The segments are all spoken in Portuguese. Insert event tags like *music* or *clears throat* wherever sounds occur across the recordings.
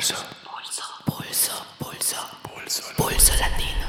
Pulso. Pulso. Pulso. Pulso. Pulso. Pulso latino.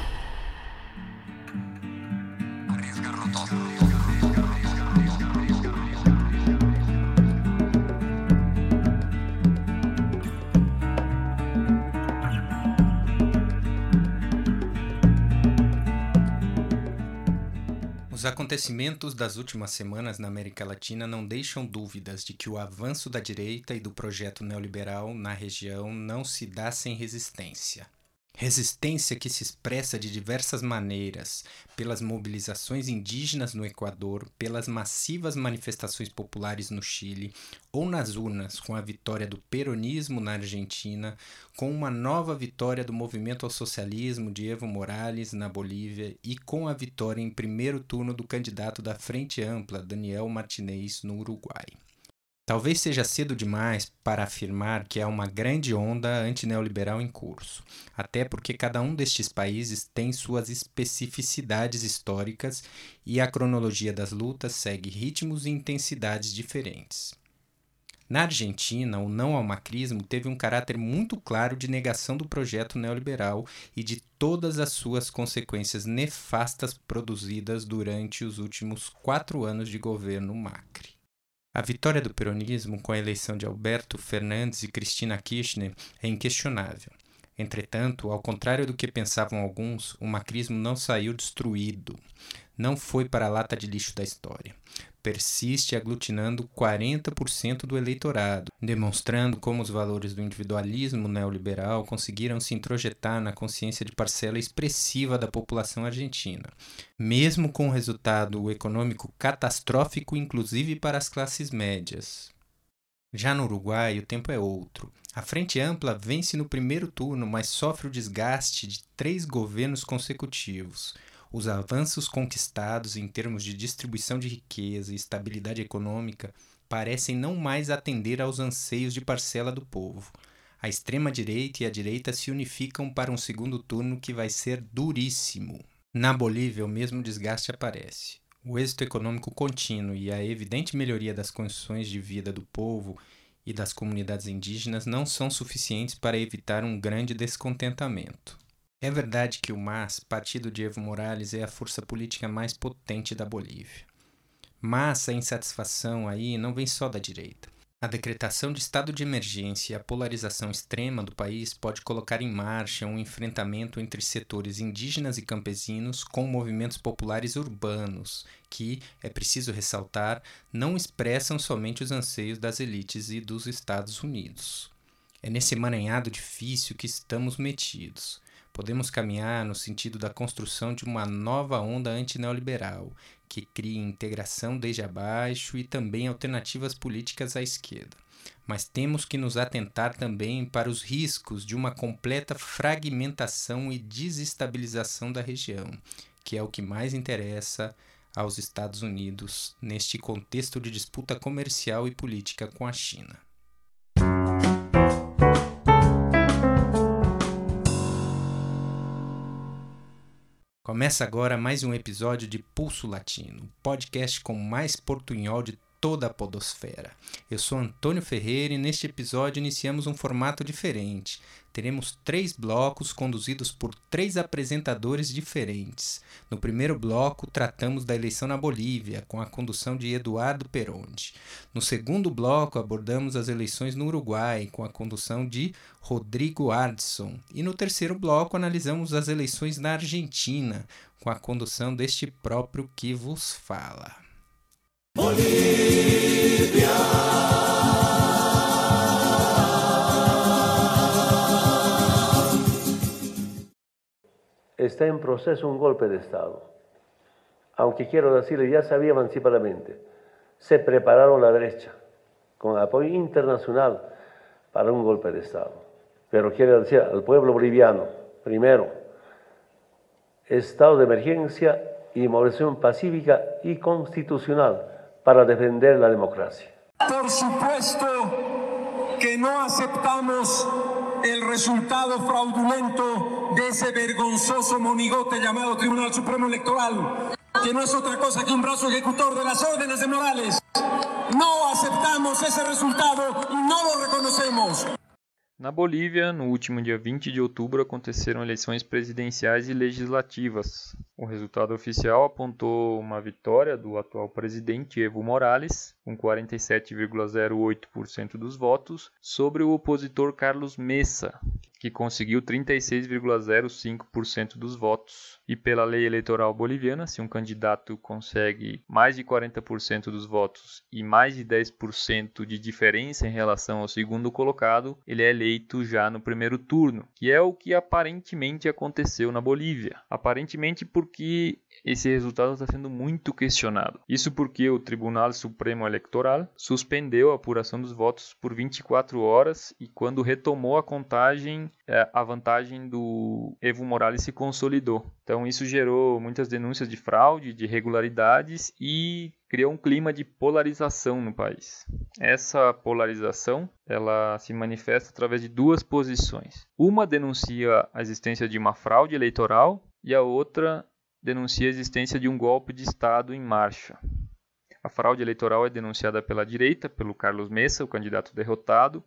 Os acontecimentos das últimas semanas na América Latina não deixam dúvidas de que o avanço da direita e do projeto neoliberal na região não se dá sem resistência. Resistência que se expressa de diversas maneiras, pelas mobilizações indígenas no Equador, pelas massivas manifestações populares no Chile, ou nas urnas com a vitória do peronismo na Argentina, com uma nova vitória do movimento ao socialismo de Evo Morales na Bolívia e com a vitória em primeiro turno do candidato da Frente Ampla, Daniel Martinez, no Uruguai. Talvez seja cedo demais para afirmar que há uma grande onda antineoliberal em curso, até porque cada um destes países tem suas especificidades históricas e a cronologia das lutas segue ritmos e intensidades diferentes. Na Argentina, o não ao macrismo teve um caráter muito claro de negação do projeto neoliberal e de todas as suas consequências nefastas produzidas durante os últimos quatro anos de governo Macri. A vitória do peronismo com a eleição de Alberto Fernandes e Cristina Kirchner é inquestionável. Entretanto, ao contrário do que pensavam alguns, o macrismo não saiu destruído. Não foi para a lata de lixo da história. Persiste aglutinando 40% do eleitorado, demonstrando como os valores do individualismo neoliberal conseguiram se introjetar na consciência de parcela expressiva da população argentina, mesmo com um resultado econômico catastrófico, inclusive para as classes médias. Já no Uruguai, o tempo é outro. A Frente Ampla vence no primeiro turno, mas sofre o desgaste de três governos consecutivos. Os avanços conquistados em termos de distribuição de riqueza e estabilidade econômica parecem não mais atender aos anseios de parcela do povo. A extrema-direita e a direita se unificam para um segundo turno que vai ser duríssimo. Na Bolívia, o mesmo desgaste aparece. O êxito econômico contínuo e a evidente melhoria das condições de vida do povo e das comunidades indígenas não são suficientes para evitar um grande descontentamento. É verdade que o MAS, partido de Evo Morales, é a força política mais potente da Bolívia. Mas a insatisfação aí não vem só da direita. A decretação de estado de emergência e a polarização extrema do país pode colocar em marcha um enfrentamento entre setores indígenas e campesinos com movimentos populares urbanos, que, é preciso ressaltar, não expressam somente os anseios das elites e dos Estados Unidos. É nesse emaranhado difícil que estamos metidos podemos caminhar no sentido da construção de uma nova onda antineoliberal, que crie integração desde abaixo e também alternativas políticas à esquerda. Mas temos que nos atentar também para os riscos de uma completa fragmentação e desestabilização da região, que é o que mais interessa aos Estados Unidos neste contexto de disputa comercial e política com a China. Começa agora mais um episódio de Pulso Latino, podcast com mais portunhol de toda a podosfera. Eu sou Antônio Ferreira e neste episódio iniciamos um formato diferente. Teremos três blocos conduzidos por três apresentadores diferentes. No primeiro bloco, tratamos da eleição na Bolívia, com a condução de Eduardo Peronde. No segundo bloco, abordamos as eleições no Uruguai, com a condução de Rodrigo Ardson. E no terceiro bloco, analisamos as eleições na Argentina, com a condução deste próprio que vos fala. Bolívia. Está en proceso un golpe de Estado. Aunque quiero decirle, ya sabía anticipadamente, se prepararon la derecha con apoyo internacional para un golpe de Estado. Pero quiero decir al pueblo boliviano, primero, estado de emergencia y movilización pacífica y constitucional para defender la democracia. Por supuesto que no aceptamos el resultado fraudulento de ese vergonzoso monigote llamado Tribunal Supremo Electoral, que no es otra cosa que un brazo ejecutor de las órdenes de Morales. No aceptamos ese resultado y no lo reconocemos. Na Bolívia, no último dia 20 de outubro, aconteceram eleições presidenciais e legislativas. O resultado oficial apontou uma vitória do atual presidente Evo Morales, com 47,08% dos votos, sobre o opositor Carlos Mesa, que conseguiu 36,05% dos votos. E pela lei eleitoral boliviana, se um candidato consegue mais de 40% dos votos e mais de 10% de diferença em relação ao segundo colocado, ele é eleito já no primeiro turno, que é o que aparentemente aconteceu na Bolívia. Aparentemente porque esse resultado está sendo muito questionado. Isso porque o Tribunal Supremo Eleitoral suspendeu a apuração dos votos por 24 horas e quando retomou a contagem, é, a vantagem do Evo Morales se consolidou. Então isso gerou muitas denúncias de fraude, de irregularidades e criou um clima de polarização no país. Essa polarização, ela se manifesta através de duas posições. Uma denuncia a existência de uma fraude eleitoral e a outra denuncia a existência de um golpe de Estado em marcha. A fraude eleitoral é denunciada pela direita, pelo Carlos Mesa, o candidato derrotado,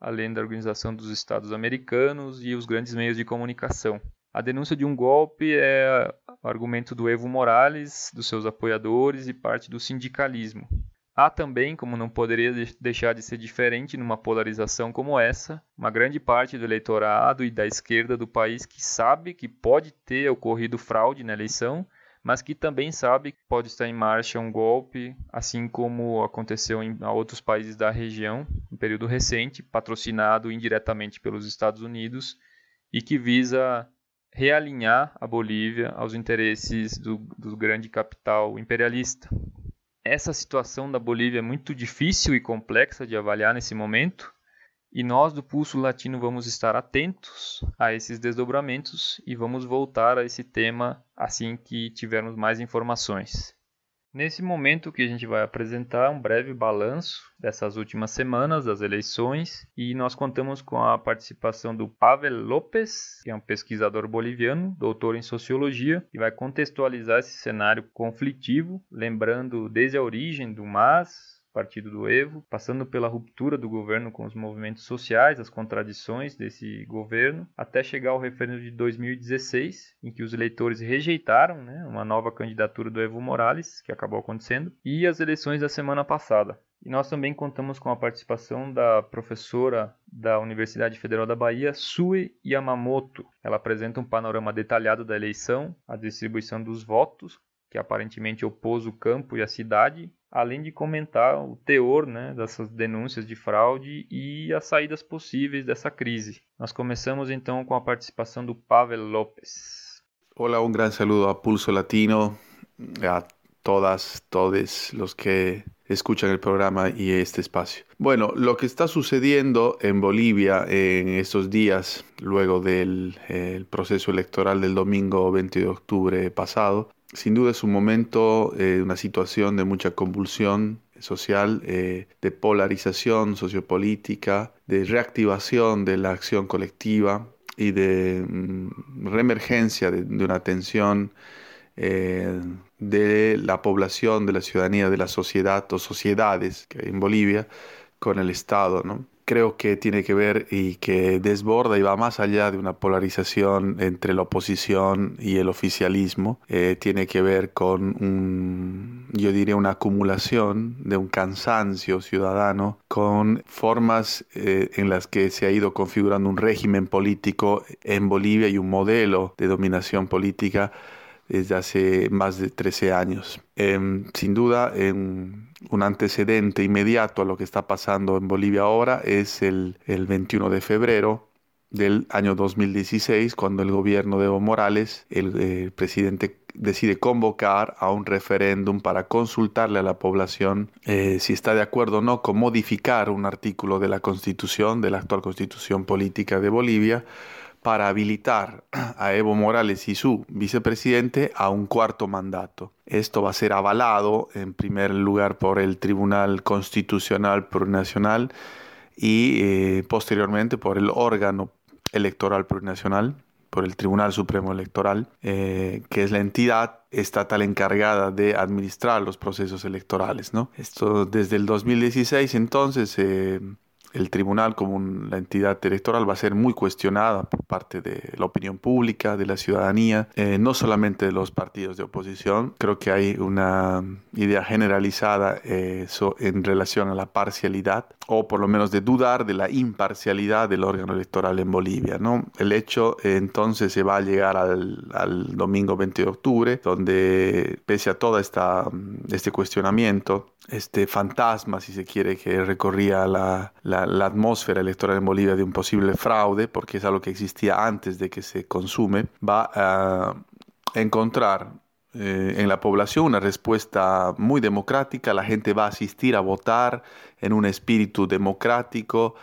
além da Organização dos Estados Americanos e os grandes meios de comunicação. A denúncia de um golpe é argumento do Evo Morales, dos seus apoiadores e parte do sindicalismo. Há também, como não poderia deixar de ser diferente numa polarização como essa, uma grande parte do eleitorado e da esquerda do país que sabe que pode ter ocorrido fraude na eleição, mas que também sabe que pode estar em marcha um golpe, assim como aconteceu em outros países da região, em período recente, patrocinado indiretamente pelos Estados Unidos e que visa realinhar a Bolívia aos interesses do, do grande capital imperialista. Essa situação da Bolívia é muito difícil e complexa de avaliar nesse momento, e nós do Pulso Latino vamos estar atentos a esses desdobramentos e vamos voltar a esse tema assim que tivermos mais informações. Nesse momento que a gente vai apresentar um breve balanço dessas últimas semanas das eleições e nós contamos com a participação do Pavel Lopes, que é um pesquisador boliviano, doutor em sociologia, e vai contextualizar esse cenário conflitivo, lembrando desde a origem do MAS, partido do Evo, passando pela ruptura do governo com os movimentos sociais, as contradições desse governo, até chegar ao referendo de 2016, em que os eleitores rejeitaram né, uma nova candidatura do Evo Morales, que acabou acontecendo, e as eleições da semana passada. E nós também contamos com a participação da professora da Universidade Federal da Bahia, Sue Yamamoto. Ela apresenta um panorama detalhado da eleição, a distribuição dos votos, que aparentemente opôs o campo e a cidade, além de comentar o teor né, dessas denúncias de fraude e as saídas possíveis dessa crise. Nós começamos então com a participação do Pavel López. Olá, um grande saludo a Pulso Latino, a todas, todos los que escuchan el programa y este espacio. Bueno, lo que está sucediendo en Bolivia en estos días, luego del proceso electoral del domingo 20 de octubre pasado, sin duda es un momento, eh, una situación de mucha convulsión social, eh, de polarización sociopolítica, de reactivación de la acción colectiva y de mm, reemergencia de, una tensión eh, de la población, de la ciudadanía, de la sociedad o sociedades que hay en Bolivia con el Estado. ¿no? Creo que tiene que ver y que desborda y va más allá de una polarización entre la oposición y el oficialismo. Eh, tiene que ver con, un, yo diría, una acumulación de un cansancio ciudadano con formas eh, en las que se ha ido configurando un régimen político en Bolivia y un modelo de dominación política desde hace más de 13 años. Em, sin duda, em, un antecedente inmediato a lo que está pasando en Bolivia ahora es el, 21 de febrero del año 2016, cuando el gobierno de Evo Morales, el, presidente decide convocar a un referéndum para consultarle a la población eh, si está de acuerdo o no con modificar un artículo de la constitución, de la actual constitución política de Bolivia, para habilitar a Evo Morales y su vicepresidente a un cuarto mandato. Esto va a ser avalado en primer lugar por el Tribunal Constitucional Plurinacional y eh, posteriormente por el órgano electoral plurinacional, por el Tribunal Supremo Electoral, eh, que es la entidad estatal encargada de administrar los procesos electorales. ¿no? Esto desde el 2016 entonces el tribunal como la entidad electoral va a ser muy cuestionada por parte de la opinión pública, de la ciudadanía, eh, no solamente de los partidos de oposición. Creo que hay una idea generalizada eh, en relación a la parcialidad o por lo menos de dudar de la imparcialidad del órgano electoral en Bolivia. ¿no? El hecho eh, entonces se va a llegar al, domingo 20 de octubre, donde pese a todo este cuestionamiento, este fantasma, si se quiere, que recorría la, la, atmósfera electoral en Bolivia de un posible fraude, porque es algo que existía antes de que se consume, va a encontrar eh, en la población una respuesta muy democrática, la gente va a asistir a votar en un espíritu democrático,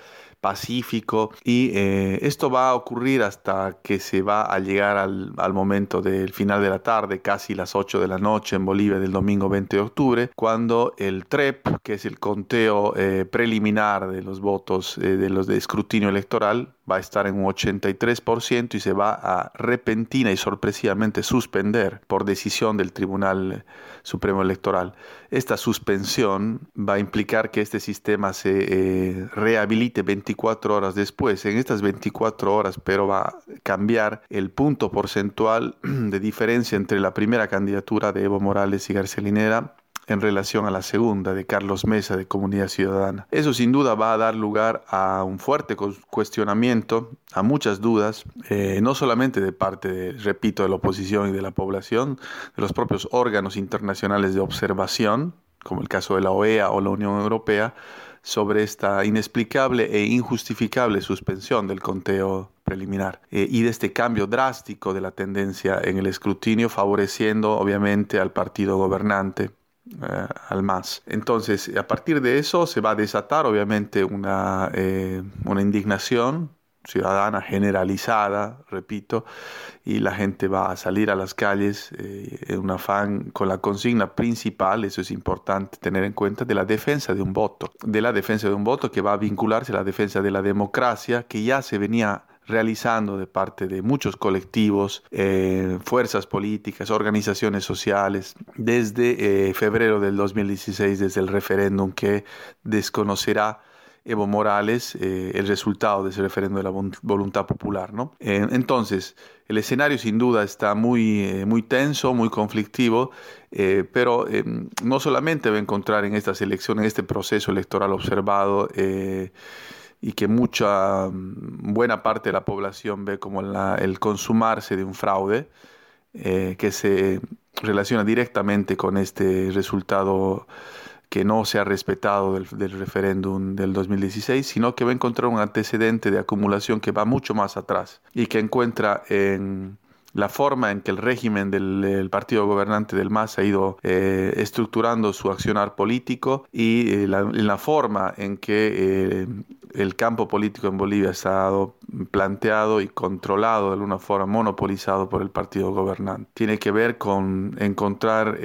pacífico y eh, esto va a ocurrir hasta que se va a llegar al, momento del final de la tarde, casi las 8 de la noche en Bolivia del domingo 20 de octubre, cuando el TREP, que es el conteo eh, preliminar de los votos eh, de los de escrutinio electoral, va a estar en un 83% y se va a repentina y sorpresivamente suspender por decisión del Tribunal Supremo Electoral. Esta suspensión va a implicar que este sistema se eh, rehabilite 24 horas después. En estas 24 horas, pero va a cambiar el punto porcentual *clears throat* de diferencia entre la primera candidatura de Evo Morales y García Linera en relación a la segunda de Carlos Mesa de Comunidad Ciudadana. Eso sin duda va a dar lugar a un fuerte cuestionamiento, a muchas dudas, eh, no solamente de parte, repito, de la oposición y de la población, de los propios órganos internacionales de observación, como el caso de la OEA o la Unión Europea, sobre esta inexplicable e injustificable suspensión del conteo preliminar eh, y de este cambio drástico de la tendencia en el escrutinio, favoreciendo obviamente al partido gobernante eh, al más. Entonces, a partir de eso se va a desatar obviamente una, eh, una indignación ciudadana generalizada, repito, y la gente va a salir a las calles eh, en un afán con la consigna principal, eso es importante tener en cuenta, de la defensa de un voto, de la defensa de un voto que va a vincularse a la defensa de la democracia, que ya se venía realizando de parte de muchos colectivos, eh, fuerzas políticas, organizaciones sociales, desde eh, febrero del 2016, desde el referéndum que desconocerá Evo Morales eh, el resultado de ese referéndum de la voluntad popular. ¿no? entonces, el escenario sin duda está muy, muy tenso, muy conflictivo, pero no solamente va a encontrar en estas elecciones, en este proceso electoral observado, y que mucha mm, buena parte de la población ve como el consumarse de un fraude eh, que se relaciona directamente con este resultado que no se ha respetado del, del, referéndum del 2016, sino que va a encontrar un antecedente de acumulación que va mucho más atrás y que encuentra en la forma en que el régimen del, partido gobernante del MAS ha ido eh, estructurando su accionar político y eh, la, la, forma en que eh, el campo político en Bolivia ha estado planteado y controlado de alguna forma, monopolizado por el partido gobernante. Tiene que ver con encontrar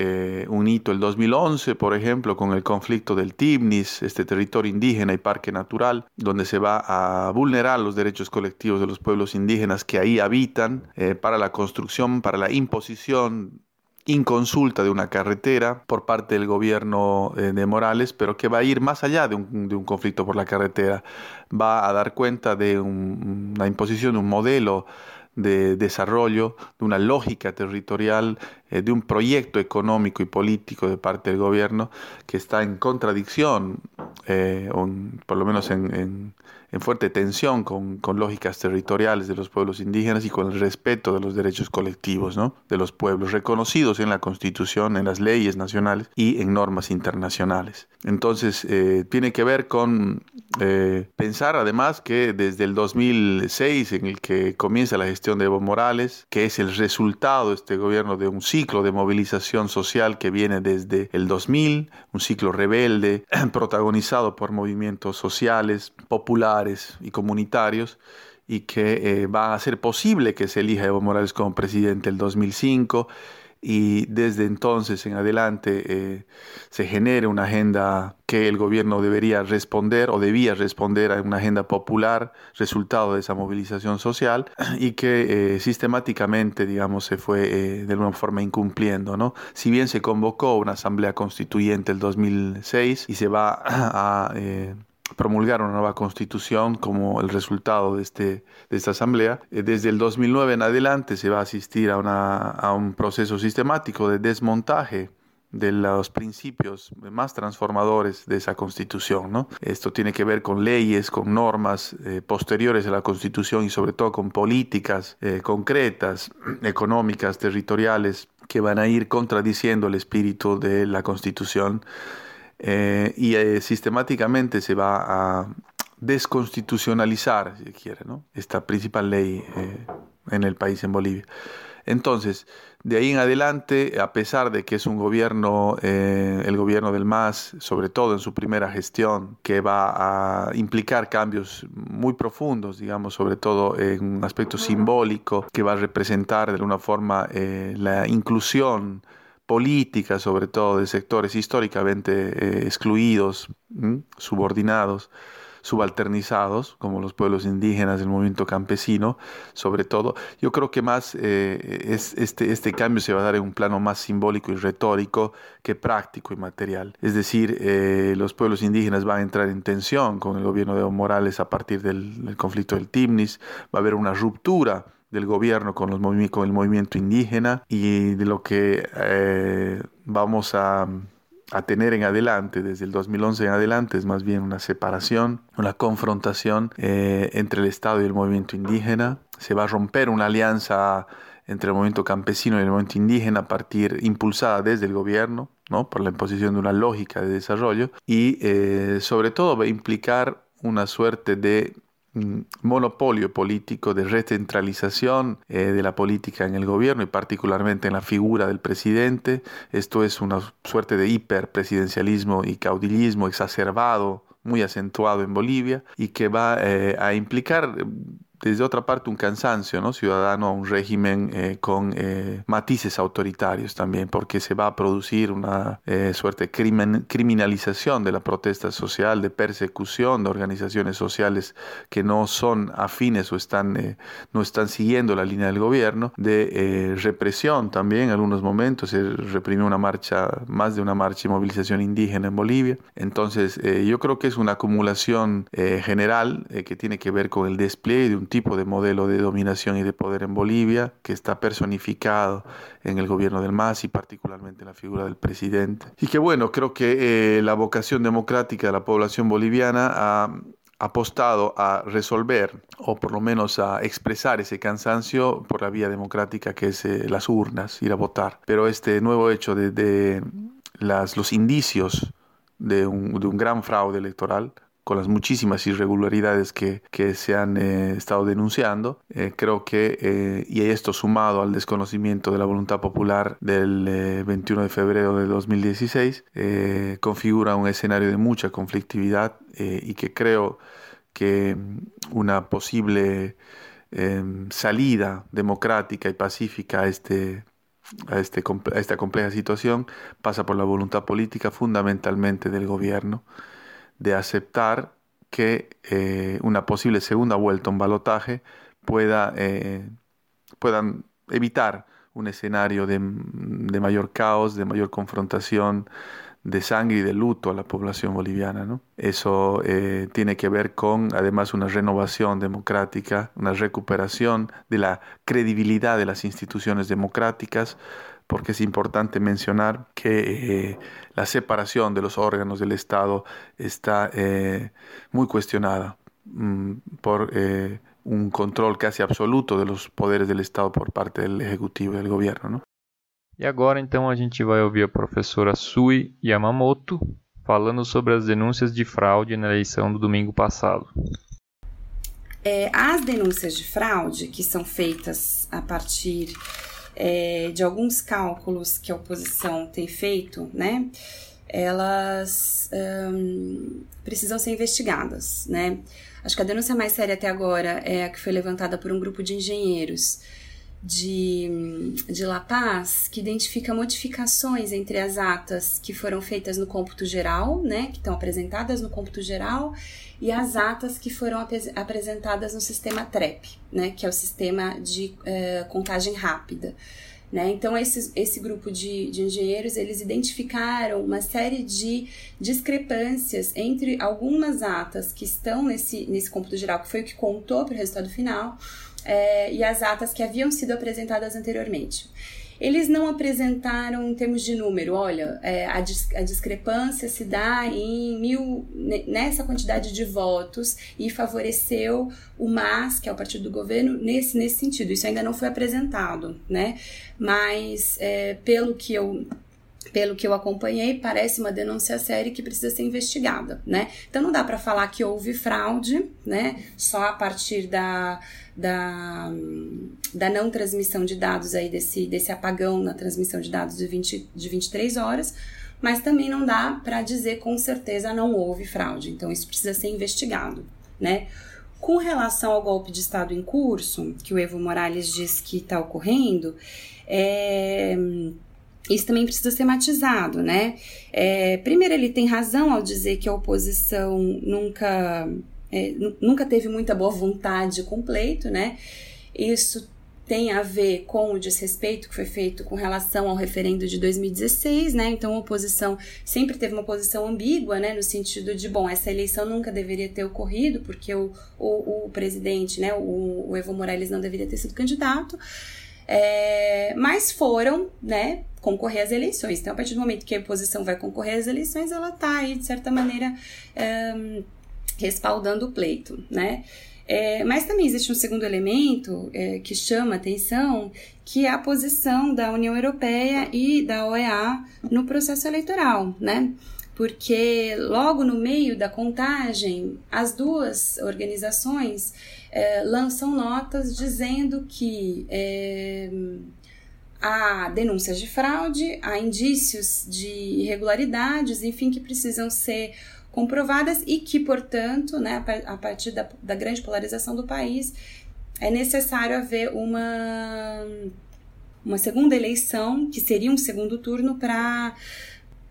un hito el 2011, por ejemplo, con el conflicto del Tibnis, este territorio indígena y parque natural, donde se va a vulnerar los derechos colectivos de los pueblos indígenas que ahí habitan para la construcción, para la imposición inconsulta de una carretera por parte del gobierno eh, de Morales, pero que va a ir más allá de un, conflicto por la carretera, va a dar cuenta de una imposición de un modelo de desarrollo, de una lógica territorial, eh, de un proyecto económico y político de parte del gobierno que está en contradicción, eh, por lo menos en en fuerte tensión con, con, lógicas territoriales de los pueblos indígenas y con el respeto de los derechos colectivos ¿no? de los pueblos, reconocidos en la Constitución, en las leyes nacionales y en normas internacionales. Entonces, eh, tiene que ver con eh, pensar además que desde el 2006, en el que comienza la gestión de Evo Morales, que es el resultado de este gobierno de un ciclo de movilización social que viene desde el 2000, un ciclo rebelde, *clears throat* protagonizado por movimientos sociales, populares, y comunitarios y que eh, a ser posible que se elija Evo Morales como presidente el 2005 y desde entonces en adelante eh, se genere una agenda que el gobierno debería responder o debía responder a una agenda popular resultado de esa movilización social y que eh, sistemáticamente digamos se fue de alguna forma incumpliendo no si bien se convocó una asamblea constituyente el 2006 y se va a promulgar una nueva constitución como el resultado de, este, de esta asamblea. Eh, desde el 2009 en adelante se va a asistir a, una, a un proceso sistemático de desmontaje de los principios más transformadores de esa constitución. ¿no? Esto tiene que ver con leyes, con normas eh, posteriores a la constitución y sobre todo con políticas eh, concretas, *clears throat* económicas, territoriales, que van a ir contradiciendo el espíritu de la constitución eh, y sistemáticamente se va a desconstitucionalizar, si quiere, ¿no? esta principal ley en el país, en Bolivia. Entonces, de ahí en adelante, a pesar de que es un gobierno, eh, el gobierno del MAS, sobre todo en su primera gestión, que va a implicar cambios muy profundos, digamos, sobre todo en un aspecto simbólico, que va a representar de alguna forma eh, la inclusión política, sobre todo de sectores históricamente eh, excluidos, subordinados subalternizados, como los pueblos indígenas, el movimiento campesino, sobre todo. Yo creo que más eh, es, este, este cambio se va a dar en un plano más simbólico y retórico que práctico y material. Es decir, eh, los pueblos indígenas van a entrar en tensión con el gobierno de Evo Morales a partir del, conflicto del Timnis, va a haber una ruptura del gobierno con, el movimiento indígena y de lo que eh, vamos a a tener en adelante, desde el 2011 en adelante, es más bien una separación, una confrontación eh, entre el Estado y el movimiento indígena. Se va a romper una alianza entre el movimiento campesino y el movimiento indígena a partir, impulsada desde el gobierno, ¿no? por la imposición de una lógica de desarrollo, y eh, sobre todo va a implicar una suerte de monopolio político, de recentralización eh, de la política en el gobierno y particularmente en la figura del presidente. Esto es una suerte de hiperpresidencialismo y caudillismo exacerbado, muy acentuado en Bolivia y que va eh, a implicar desde otra parte un cansancio ¿no? ciudadano a un régimen eh, con eh, matices autoritarios también, porque se va a producir una eh, suerte de criminalización de la protesta social, de persecución de organizaciones sociales que no son afines o están, no están siguiendo la línea del gobierno, de represión también en algunos momentos, se reprimió una marcha, más de una marcha y movilización indígena en Bolivia. Entonces yo creo que es una acumulación general que tiene que ver con el despliegue de un tipo de modelo de dominación y de poder en Bolivia que está personificado en el gobierno del MAS y particularmente en la figura del presidente. Y que bueno, creo que eh, la vocación democrática de la población boliviana ha apostado a resolver o por lo menos a expresar ese cansancio por la vía democrática que es eh, las urnas, ir a votar. Pero este nuevo hecho de, las, los indicios de un, de un gran fraude electoral con las muchísimas irregularidades que, se han eh, estado denunciando. Eh, creo que, eh, y esto sumado al desconocimiento de la voluntad popular del 21 de febrero de 2016, configura un escenario de mucha conflictividad y que creo que una posible salida democrática y pacífica este este, a esta compleja situación pasa por la voluntad política fundamentalmente del gobierno de aceptar que eh, una posible segunda vuelta, un balotaje, pueda, eh, puedan evitar un escenario de, mayor caos, de mayor confrontación, de sangre y de luto a la población boliviana. ¿no? Eso eh, tiene que ver con, además, una renovación democrática, una recuperación de la credibilidad de las instituciones democráticas, porque es importante mencionar que la separación de los órganos del Estado está eh, muy cuestionada mm, por eh, un control casi absoluto de los poderes del Estado por parte del Ejecutivo y del Gobierno. ¿no? E agora então a gente vai ouvir a professora Sui Yamamoto falando sobre as denúncias de fraude na eleição do domingo passado. É, as denúncias de fraude que são feitas a partir é, de alguns cálculos que a oposição tem feito, né? Elas hum, precisam ser investigadas, né? Acho que a denúncia mais séria até agora é a que foi levantada por um grupo de engenheiros de, de La Paz, que identifica modificações entre as atas que foram feitas no cômputo geral, né, que estão apresentadas no cômputo geral, e as atas que foram ap apresentadas no sistema TREP, né, que é o sistema de uh, contagem rápida. Né? Então, esse, esse grupo de, de engenheiros, eles identificaram uma série de discrepâncias entre algumas atas que estão nesse, nesse cômputo geral, que foi o que contou para o resultado final, é, e as atas que haviam sido apresentadas anteriormente. Eles não apresentaram em termos de número, olha, é, a, dis a, discrepância se dá em mil, nessa quantidade de votos e favoreceu o MAS, que é o partido do governo, nesse, nesse sentido. Isso ainda não foi apresentado, né? Mas é, pelo que eu pelo que eu acompanhei, parece uma denúncia séria que precisa ser investigada, né? Então não dá para falar que houve fraude, né? Só a partir da, da, da não transmissão de dados aí desse, desse apagão na transmissão de dados de, 20, de 23 horas, mas também não dá para dizer com certeza não houve fraude. Então isso precisa ser investigado, né? Com relação ao golpe de Estado em curso, que o Evo Morales diz que está ocorrendo, é isso também precisa ser matizado, né? É, primeiro, ele tem razão ao dizer que a oposição nunca, é, nunca teve muita boa vontade com pleito, né? Isso tem a ver com o desrespeito que foi feito com relação ao referendo de 2016, né? Então a oposição sempre teve uma posição ambígua, né? No sentido de, bom, essa eleição nunca deveria ter ocorrido, porque o, o, o presidente, né, o, o Evo Morales não deveria ter sido candidato. É, mas foram, né, concorrer às eleições. Então, a partir do momento que a oposição vai concorrer às eleições, ela está aí, de certa maneira, é, respaldando o pleito, né? É, mas também existe um segundo elemento é, que chama atenção, que é a posição da União Europeia e da OEA no processo eleitoral, né? Porque logo no meio da contagem, as duas organizações é, lançam notas dizendo que é, há denúncias de fraude, há indícios de irregularidades, enfim, que precisam ser comprovadas e que, portanto, né, a partir da, da grande polarização do país, é necessário haver uma, uma segunda eleição, que seria um segundo turno para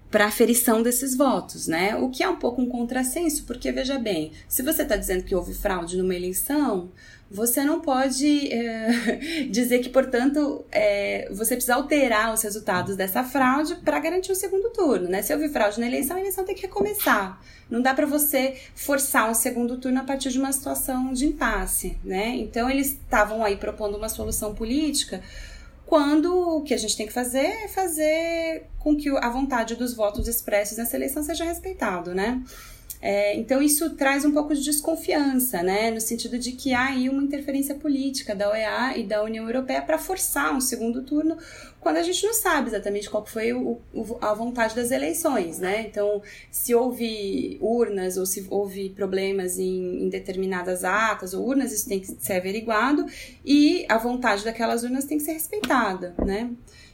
para aferição desses votos, né? O que é um pouco um contrassenso, porque veja bem, se você está dizendo que houve fraude numa eleição, você não pode é, *laughs* dizer que, portanto, é, você precisa alterar os resultados dessa fraude para garantir o segundo turno, né? Se houve fraude na eleição, a eleição tem que recomeçar. Não dá para você forçar um segundo turno a partir de uma situação de impasse, né? Então, eles estavam aí propondo uma solução política quando o que a gente tem que fazer é fazer com que a vontade dos votos expressos nessa eleição seja respeitado, né? É, então isso traz um pouco de desconfiança, né, no sentido de que há aí uma interferência política da OEA e da União Europeia para forçar um segundo turno, quando a gente não sabe exatamente qual foi o, o, a vontade das eleições, né? Então, se houve urnas ou se houve problemas em, em determinadas atas ou urnas, isso tem que ser averiguado e a vontade daquelas urnas tem que ser respeitada, né?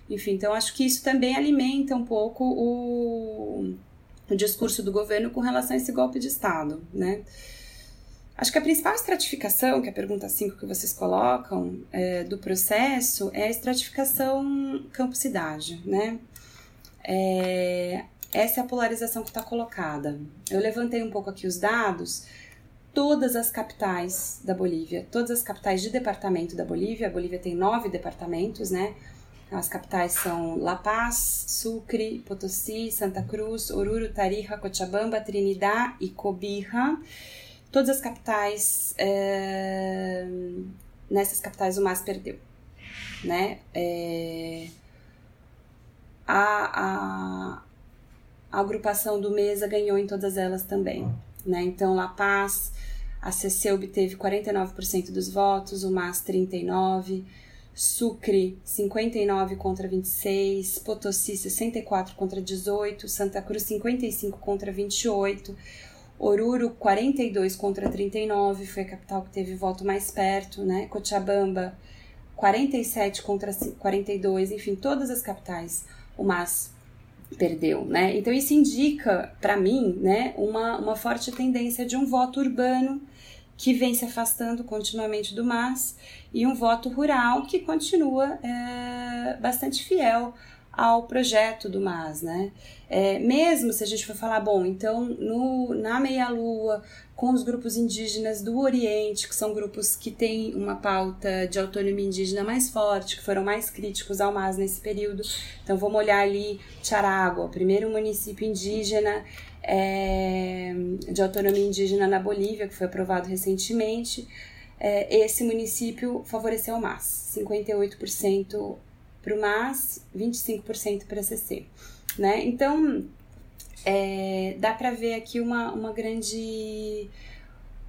Enfim, então acho que isso também alimenta um pouco o o discurso do governo com relação a esse golpe de Estado, né? Acho que a principal estratificação, que é a pergunta 5 que vocês colocam, é, do processo, é a estratificação campo-cidade, né? É, essa é a polarização que está colocada. Eu levantei um pouco aqui os dados. Todas as capitais da Bolívia, todas as capitais de departamento da Bolívia, a Bolívia tem nove departamentos, né? As capitais são La Paz, Sucre, Potosí, Santa Cruz, Oruro, Tarija, Cochabamba, Trinidad e Cobija. Todas as capitais, é, nessas capitais o MAS perdeu, né? É, a, a, a agrupação do MESA ganhou em todas elas também, né? Então, La Paz, a CC obteve 49% dos votos, o MAS 39%, Sucre 59 contra 26, Potosí 64 contra 18, Santa Cruz 55 contra 28, Oruro 42 contra 39, foi a capital que teve voto mais perto, né? Cochabamba 47 contra 42, enfim, todas as capitais o MAS perdeu, né? Então isso indica para mim, né, uma, uma forte tendência de um voto urbano que vem se afastando continuamente do MAS, e um voto rural que continua é, bastante fiel ao projeto do MAS, né? É, mesmo se a gente for falar, bom, então no, na meia-lua, com os grupos indígenas do Oriente, que são grupos que têm uma pauta de autonomia indígena mais forte, que foram mais críticos ao MAS nesse período. Então vamos olhar ali Charagua, primeiro município indígena é, de autonomia indígena na Bolívia, que foi aprovado recentemente. É, esse município favoreceu o MAS, 58% para o MAS, 25% para a CC. Né? Então, é, dá para ver aqui uma, uma grande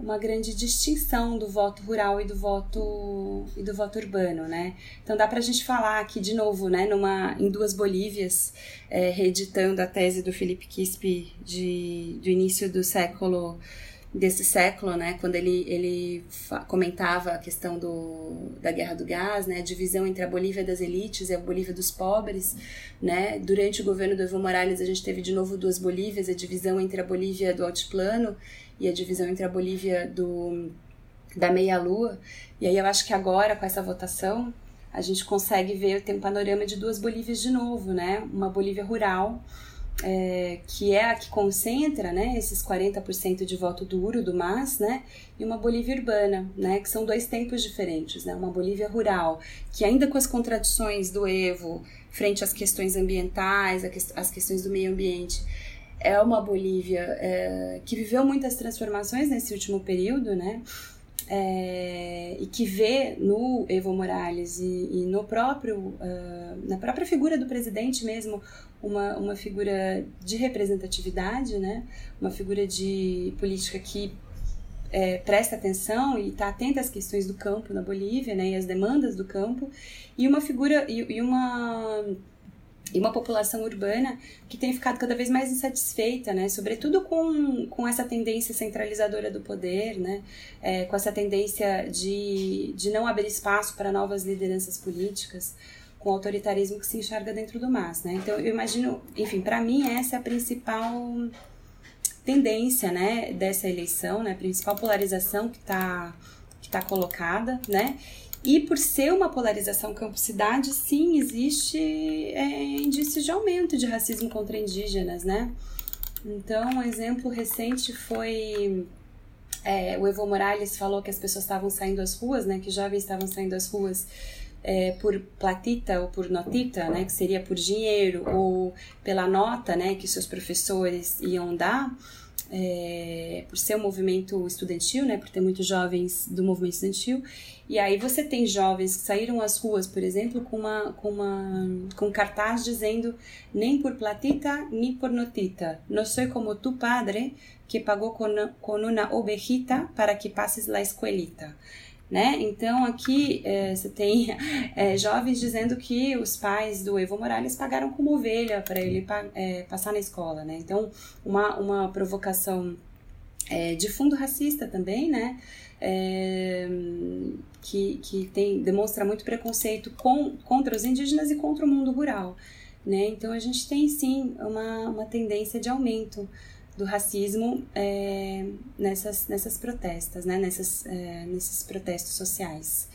uma grande distinção do voto rural e do voto e do voto urbano, né? Então dá para a gente falar aqui de novo, né, numa em duas Bolívias, é, reeditando a tese do Felipe Quispe de, do início do século desse século, né, quando ele, ele comentava a questão do, da guerra do gás, né, a divisão entre a Bolívia das elites e a Bolívia dos pobres, né, durante o governo do Evo Morales a gente teve de novo duas Bolívias, a divisão entre a Bolívia do altiplano e a divisão entre a Bolívia do, da meia-lua, e aí eu acho que agora com essa votação a gente consegue ver, tem um panorama de duas Bolívias de novo, né, uma Bolívia rural, é, que é a que concentra né, esses 40% de voto duro do MAS, né, e uma Bolívia urbana, né, que são dois tempos diferentes. Né, uma Bolívia rural, que ainda com as contradições do Evo, frente às questões ambientais, às questões do meio ambiente, é uma Bolívia é, que viveu muitas transformações nesse último período, né, é, e que vê no Evo Morales e, e no próprio uh, na própria figura do presidente mesmo uma, uma figura de representatividade, né? uma figura de política que é, presta atenção e está atenta às questões do campo na Bolívia né? e às demandas do campo, e uma figura e, e uma e uma população urbana que tem ficado cada vez mais insatisfeita, né? Sobretudo com, com essa tendência centralizadora do poder, né? É, com essa tendência de, de não abrir espaço para novas lideranças políticas com o autoritarismo que se enxerga dentro do MAS, né? Então eu imagino, enfim, para mim essa é a principal tendência, né, dessa eleição, né, a principal polarização que está que tá colocada, né? E por ser uma polarização campo-cidade, sim, existe é, indícios de aumento de racismo contra indígenas, né? Então, um exemplo recente foi é, o Evo Morales falou que as pessoas estavam saindo às ruas, né? Que jovens estavam saindo às ruas é, por platita ou por notita, né, que seria por dinheiro, ou pela nota né, que seus professores iam dar, é, por ser um movimento estudantil, né, por ter muitos jovens do movimento estudantil, e aí você tem jovens que saíram às ruas, por exemplo, com uma com uma com cartaz dizendo nem por platita nem por notita, não sou como tu padre que pagou com, com uma ovejita para que passes la escuelita né? Então aqui é, você tem *laughs* é, jovens dizendo que os pais do Evo Morales pagaram como ovelha para ele é, passar na escola, né? Então uma, uma provocação é, de fundo racista também, né? É, que, que tem, demonstra muito preconceito com, contra os indígenas e contra o mundo rural, né? Então a gente tem sim uma, uma tendência de aumento do racismo é, nessas, nessas protestas, né? nessas, é, nesses protestos sociais.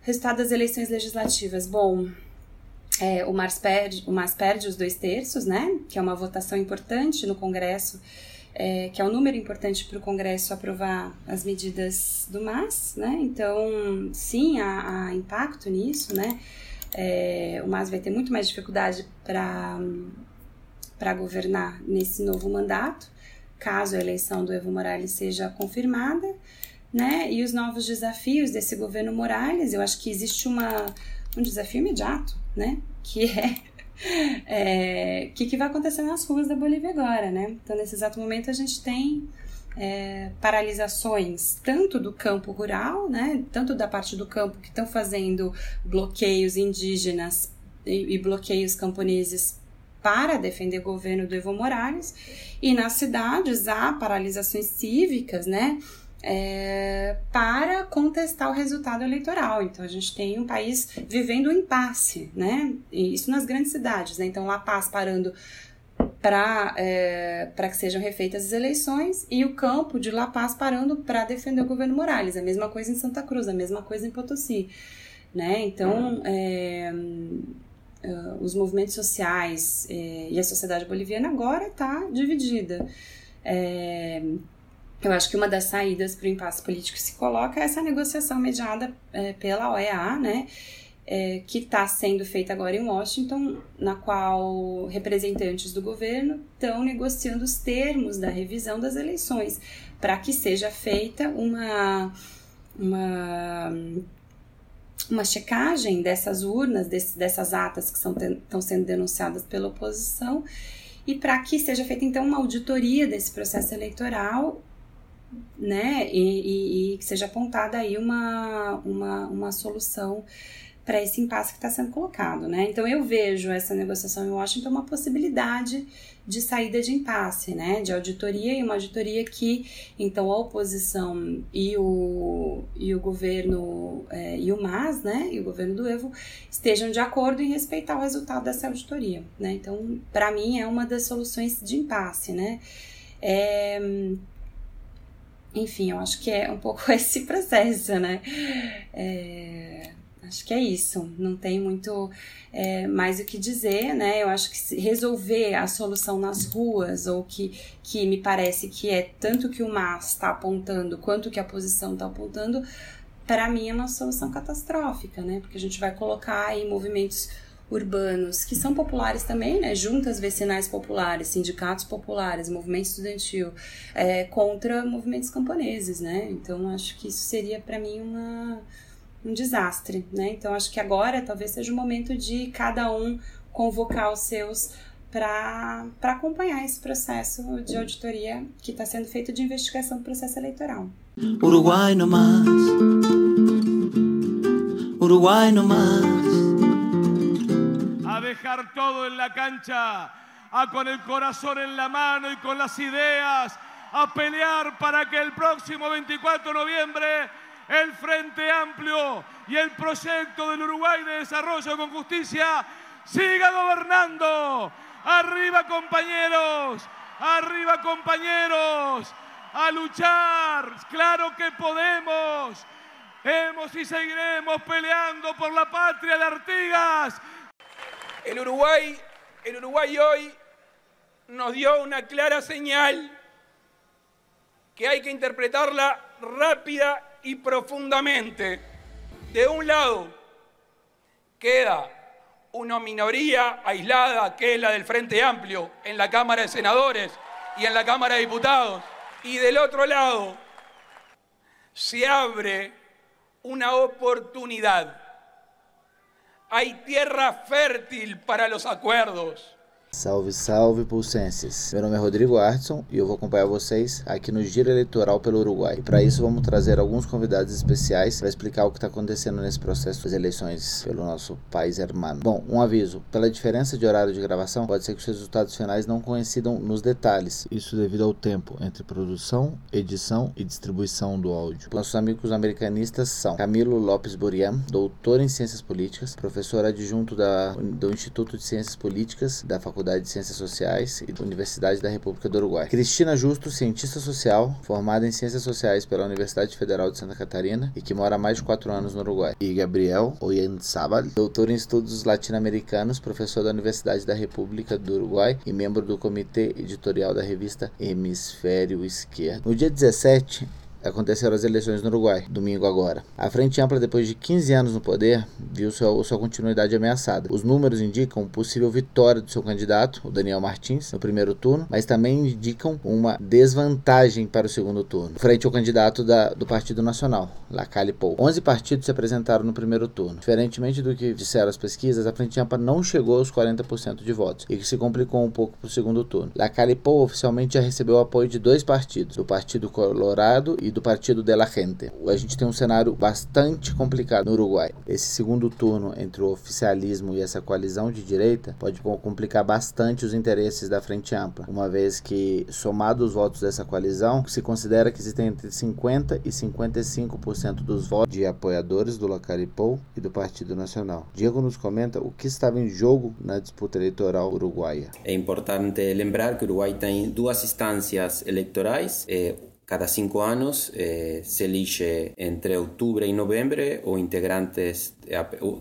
Resultado das eleições legislativas. Bom, é, o, MAS perde, o MAS perde os dois terços, né? que é uma votação importante no Congresso, é, que é um número importante para o Congresso aprovar as medidas do MAS. Né? Então, sim, há, há impacto nisso. Né? É, o MAS vai ter muito mais dificuldade para para governar nesse novo mandato, caso a eleição do Evo Morales seja confirmada, né? E os novos desafios desse governo Morales, eu acho que existe uma, um desafio imediato, né? Que é o *laughs* é, que, que vai acontecer nas ruas da Bolívia agora, né? Então, nesse exato momento, a gente tem é, paralisações tanto do campo rural, né? Tanto da parte do campo que estão fazendo bloqueios indígenas e, e bloqueios camponeses para defender o governo do Evo Morales, e nas cidades há paralisações cívicas, né? É, para contestar o resultado eleitoral. Então a gente tem um país vivendo um impasse, né? E isso nas grandes cidades, né? Então La Paz parando para é, que sejam refeitas as eleições e o campo de La Paz parando para defender o governo Morales. A mesma coisa em Santa Cruz, a mesma coisa em Potosí, né? Então é, uh, os movimentos sociais eh, e a sociedade boliviana agora está dividida. É, eu acho que uma das saídas para o impasse político que se coloca é essa negociação mediada é, pela OEA, né? É, que está sendo feita agora em Washington, na qual representantes do governo estão negociando os termos da revisão das eleições, para que seja feita uma, uma, uma checagem dessas urnas, desse, dessas atas que estão sendo denunciadas pela oposição, e para que seja feita então uma auditoria desse processo eleitoral né, e, e, e que seja apontada aí uma, uma, uma solução para esse impasse que está sendo colocado, né? Então eu vejo essa negociação em Washington uma possibilidade de saída de impasse, né? De auditoria e uma auditoria que então a oposição e o, e o governo é, e o MAS, né? E o governo do Evo estejam de acordo em respeitar o resultado dessa auditoria, né? Então para mim é uma das soluções de impasse, né? É, enfim, eu acho que é um pouco *laughs* esse processo, né? É, acho que é isso. Não tem muito é, mais o que dizer, né? Eu acho que resolver a solução nas ruas, ou que, que me parece que é tanto que o MAS está apontando quanto que a posição está apontando, para mim é uma solução catastrófica, né? Porque a gente vai colocar aí movimentos urbanos, que são populares também, né? juntas vecinais populares, sindicatos populares, movimento estudantil, é, contra movimentos camponeses, né? Então, acho que isso seria para mim uma, um desastre, né? Então, acho que agora talvez seja o momento de cada um convocar os seus para acompanhar esse processo de auditoria que está sendo feito de investigação do processo eleitoral. Uruguai no mais. Uruguai no mais. dejar todo en la cancha, a con el corazón en la mano y con las ideas, a pelear para que el próximo 24 de noviembre el Frente Amplio y el proyecto del Uruguay de Desarrollo con Justicia siga gobernando. Arriba compañeros, arriba compañeros, a luchar, claro que podemos. Hemos y seguiremos peleando por la patria de Artigas el Uruguay, el Uruguay hoy nos dio una clara señal que hay que interpretarla rápida y profundamente. De un lado queda una minoría aislada, que es la del Frente Amplio, en la Cámara de Senadores y en la Cámara de Diputados. Y del otro lado se abre una oportunidad hay tierra fértil para los acuerdos. Salve, salve, pulsenses! Meu nome é Rodrigo Artson e eu vou acompanhar vocês aqui no Giro Eleitoral pelo Uruguai. Para isso, vamos trazer alguns convidados especiais para explicar o que está acontecendo nesse processo das eleições pelo nosso país hermano. Bom, um aviso: pela diferença de horário de gravação, pode ser que os resultados finais não coincidam nos detalhes. Isso devido ao tempo entre produção, edição e distribuição do áudio. Nossos amigos americanistas são Camilo Lopes Buriam, doutor em Ciências Políticas, professor adjunto da, do Instituto de Ciências Políticas da Faculdade Faculdade de Ciências Sociais e da Universidade da República do Uruguai. Cristina Justo, cientista social, formada em Ciências Sociais pela Universidade Federal de Santa Catarina e que mora há mais de quatro anos no Uruguai. E Gabriel Oyanzábal, doutor em estudos latino-americanos, professor da Universidade da República do Uruguai e membro do comitê editorial da revista Hemisfério Esquerdo. No dia 17, aconteceram as eleições no Uruguai, domingo agora. A Frente Ampla, depois de 15 anos no poder, viu sua, sua continuidade ameaçada. Os números indicam possível vitória do seu candidato, o Daniel Martins, no primeiro turno, mas também indicam uma desvantagem para o segundo turno, frente ao candidato da, do Partido Nacional, Lacalle Pou. 11 partidos se apresentaram no primeiro turno. Diferentemente do que disseram as pesquisas, a Frente Ampla não chegou aos 40% de votos e que se complicou um pouco para o segundo turno. Lacalle Pou oficialmente já recebeu o apoio de dois partidos, do Partido Colorado e do Partido de la Gente. A gente tem um cenário bastante complicado no Uruguai. Esse segundo turno entre o oficialismo e essa coalizão de direita pode complicar bastante os interesses da Frente Ampla, uma vez que, somado os votos dessa coalizão, se considera que existem entre 50% e 55% dos votos de apoiadores do Lacaripou e do Partido Nacional. Diego nos comenta o que estava em jogo na disputa eleitoral uruguaia. É importante lembrar que o Uruguai tem duas instâncias eleitorais. Eh, Cada cinco anos eh, se elige entre outubro e novembro integrantes,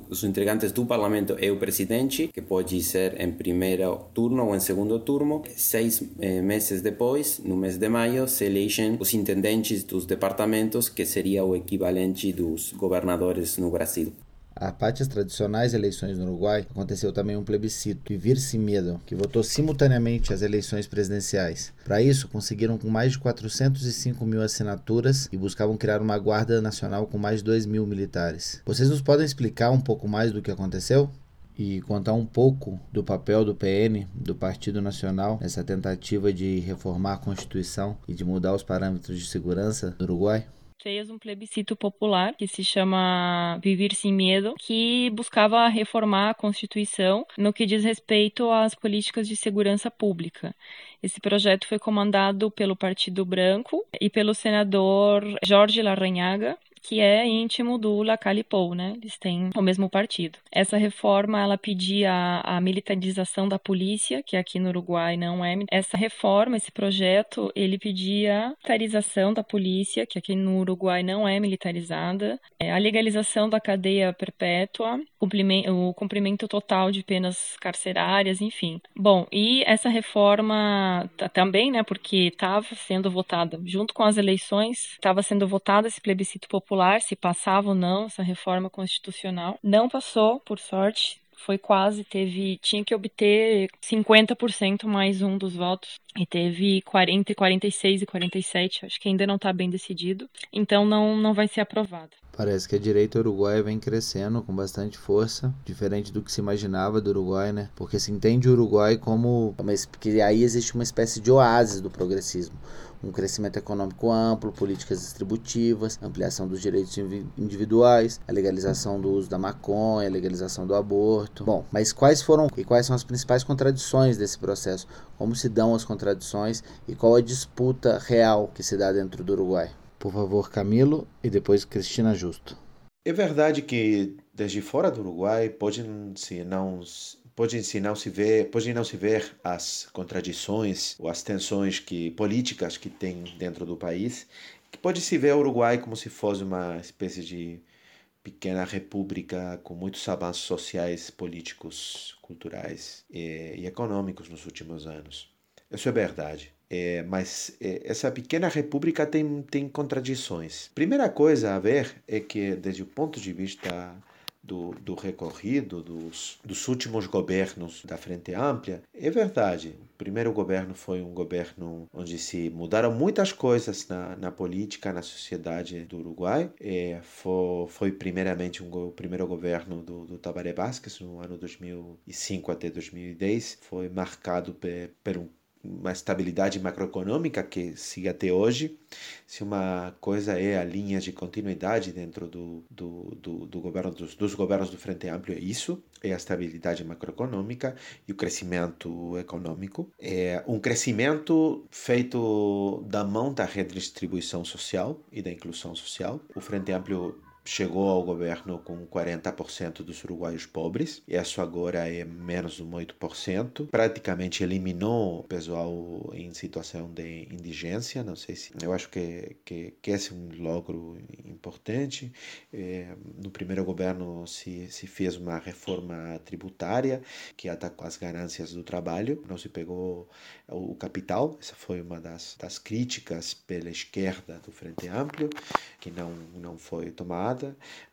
os integrantes do Parlamento e o presidente, que pode ser em primeiro turno ou em segundo turno. Seis eh, meses depois, no mês de maio, se elegem os intendentes dos departamentos, que seria o equivalente dos governadores no Brasil. A parte as tradicionais eleições no Uruguai, aconteceu também um plebiscito, Vivir Sem Medo, que votou simultaneamente as eleições presidenciais. Para isso, conseguiram com mais de 405 mil assinaturas e buscavam criar uma guarda nacional com mais de 2 mil militares. Vocês nos podem explicar um pouco mais do que aconteceu? e contar um pouco do papel do PN, do Partido Nacional, nessa tentativa de reformar a Constituição e de mudar os parâmetros de segurança do Uruguai? Fez um plebiscito popular que se chama Viver Sem Medo, que buscava reformar a Constituição no que diz respeito às políticas de segurança pública. Esse projeto foi comandado pelo Partido Branco e pelo senador Jorge Larrañaga, que é íntimo do Lacalle Pou, né? Eles têm o mesmo partido. Essa reforma, ela pedia a, a, militarização da polícia, que aqui no Uruguai não é. Essa reforma, esse projeto, ele pedia a militarização da polícia, que aqui no Uruguai não é militarizada, é, a legalização da cadeia perpétua, o cumprimento total de penas carcerárias, enfim. Bom, e essa reforma também, né, porque estava sendo votada junto com as eleições, estava sendo votado esse plebiscito popular popular se passava ou não essa reforma constitucional. Não passou, por sorte, foi quase, teve, tinha que obter 50% mais um dos votos e teve 40, 46 e 47, acho que ainda não está bem decidido, então não, não vai ser aprovado. Parece que a direita uruguaia vem crescendo com bastante força, diferente do que se imaginava do Uruguai, né? Porque se entende o Uruguai como. Porque aí existe uma espécie de oásis do progressismo um crescimento econômico amplo, políticas distributivas, ampliação dos direitos individuais, a legalização do uso da maconha, a legalização do aborto. Bom, mas quais foram e quais são as principais contradições desse processo? Como se dão as contradições e qual a disputa real que se dá dentro do Uruguai? Por favor, Camilo e depois Cristina Justo. É verdade que desde fora do Uruguai pode se não pode não se ver, pode não se ver as contradições ou as tensões que políticas que tem dentro do país, que pode se ver o Uruguai como se fosse uma espécie de pequena república com muitos avanços sociais, políticos, culturais e, e econômicos nos últimos anos. Isso é verdade. É, mas é, essa pequena república tem, tem contradições. Primeira coisa a ver é que, desde o ponto de vista do, do recorrido dos, dos últimos governos da Frente Ampla, é verdade. O primeiro governo foi um governo onde se mudaram muitas coisas na, na política, na sociedade do Uruguai. É, foi, foi primeiramente um, o primeiro governo do, do Tabaré Vázquez, no ano 2005 até 2010. Foi marcado por, um uma estabilidade macroeconômica que siga até hoje. Se uma coisa é a linha de continuidade dentro do, do, do, do governo dos, dos, governos do Frente Amplio, é isso, é a estabilidade macroeconômica e o crescimento econômico. É um crescimento feito da mão da redistribuição social e da inclusão social. O Frente Amplio chegou ao governo com 40% dos uruguaios pobres, isso agora é menos de 8%, praticamente eliminou o pessoal em situação de indigência, não sei se, eu acho que, que, que esse é um logro importante, é, no primeiro governo se, se fez uma reforma tributária que atacou as ganâncias do trabalho, não se pegou o capital, essa foi uma das, das críticas pela esquerda do Frente Amplio, que não, não foi tomada,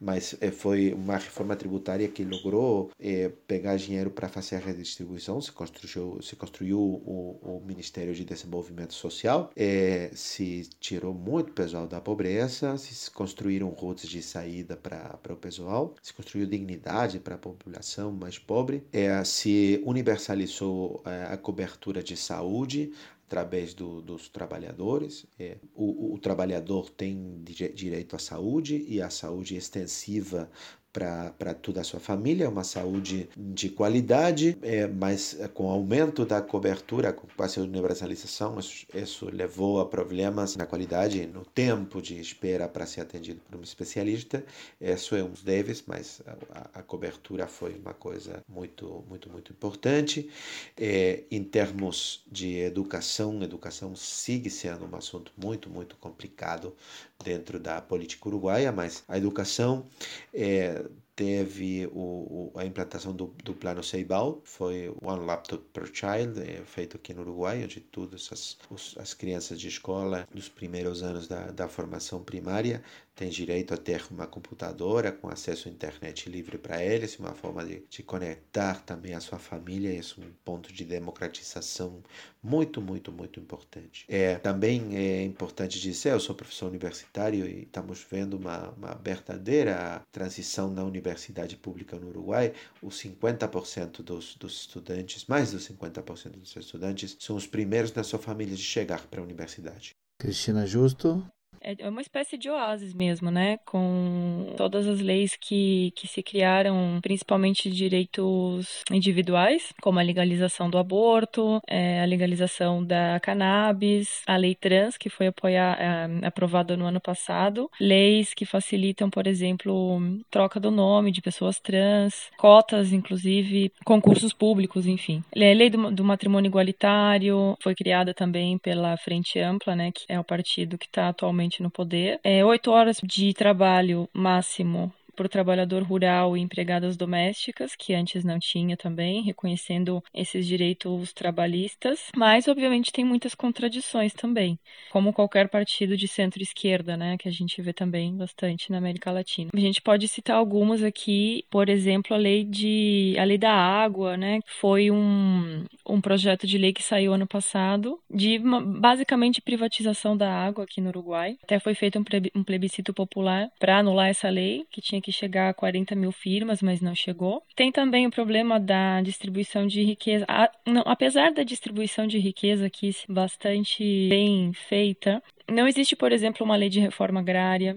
mas eh, foi uma reforma tributária que logrou é, pegar dinheiro para fazer a redistribuição. Se construiu, se construiu o, o Ministério de Desenvolvimento Social, é, se tirou muito pessoal da pobreza, se construíram rotas de saída para o pessoal, se construiu dignidade para a população mais pobre, é, se universalizou a cobertura de saúde, através do, dos trabalhadores. É, o, o, trabalhador tem direito à saúde e à saúde extensiva para toda a sua família, uma saúde de qualidade, é, mas com o aumento da cobertura, com a universalização, isso, isso levou a problemas na qualidade, no tempo de espera para ser atendido por um especialista. Isso é um dos deves, mas a, a cobertura foi uma coisa muito, muito, muito importante. É, em termos de educação, educação sigue sendo um assunto muito, muito complicado dentro da política uruguaia, mas a educação é, good teve o, o, a implantação do, do plano Ceibal, foi One Laptop per Child, é, feito aqui no Uruguai, onde todas as, os, as crianças de escola, nos primeiros anos da, da formação primária, têm direito a ter uma computadora com acesso à internet livre para eles, uma forma de, de conectar também a sua família, isso é um ponto de democratização muito, muito, muito importante. É, também é importante dizer, eu sou professor universitário e estamos vendo uma, uma verdadeira transição na universidade pública no Uruguai. Os 50% dos, dos estudantes, mais dos 50% dos estudantes, são os primeiros na sua família de chegar para a universidade. Cristina Justo. É, é uma espécie de oásis mesmo, né? Com todas as leis que, que se criaram, principalmente direitos individuais, como a legalização do aborto, é, a legalização da cannabis, a lei trans, que foi apoiar, é, aprovada no ano passado, leis que facilitam, por exemplo, troca do nome de pessoas trans, cotas, inclusive, concursos públicos, enfim. A lei do, do matrimônio igualitário foi criada também pela Frente Ampla, né? Que é o partido que está atualmente no poder. É, oito horas de trabalho máximo o trabalhador rural e empregadas domésticas, que antes não tinha também, reconhecendo esses direitos trabalhistas. Mas, obviamente, tem muitas contradições também, como qualquer partido de centro-esquerda, né, que a gente vê também bastante na América Latina. A gente pode citar algumas aqui, por exemplo, a lei de a lei da água, né, foi um, um projeto de lei que saiu ano passado de basicamente privatização da água aqui no Uruguai. Até foi feito um plebiscito popular para anular essa lei, que tinha que que chegar a 40 mil firmas, mas não chegou. Tem também o problema da distribuição de riqueza. A, não, apesar da distribuição de riqueza aqui bastante bem feita, não existe, por exemplo, uma lei de reforma agrária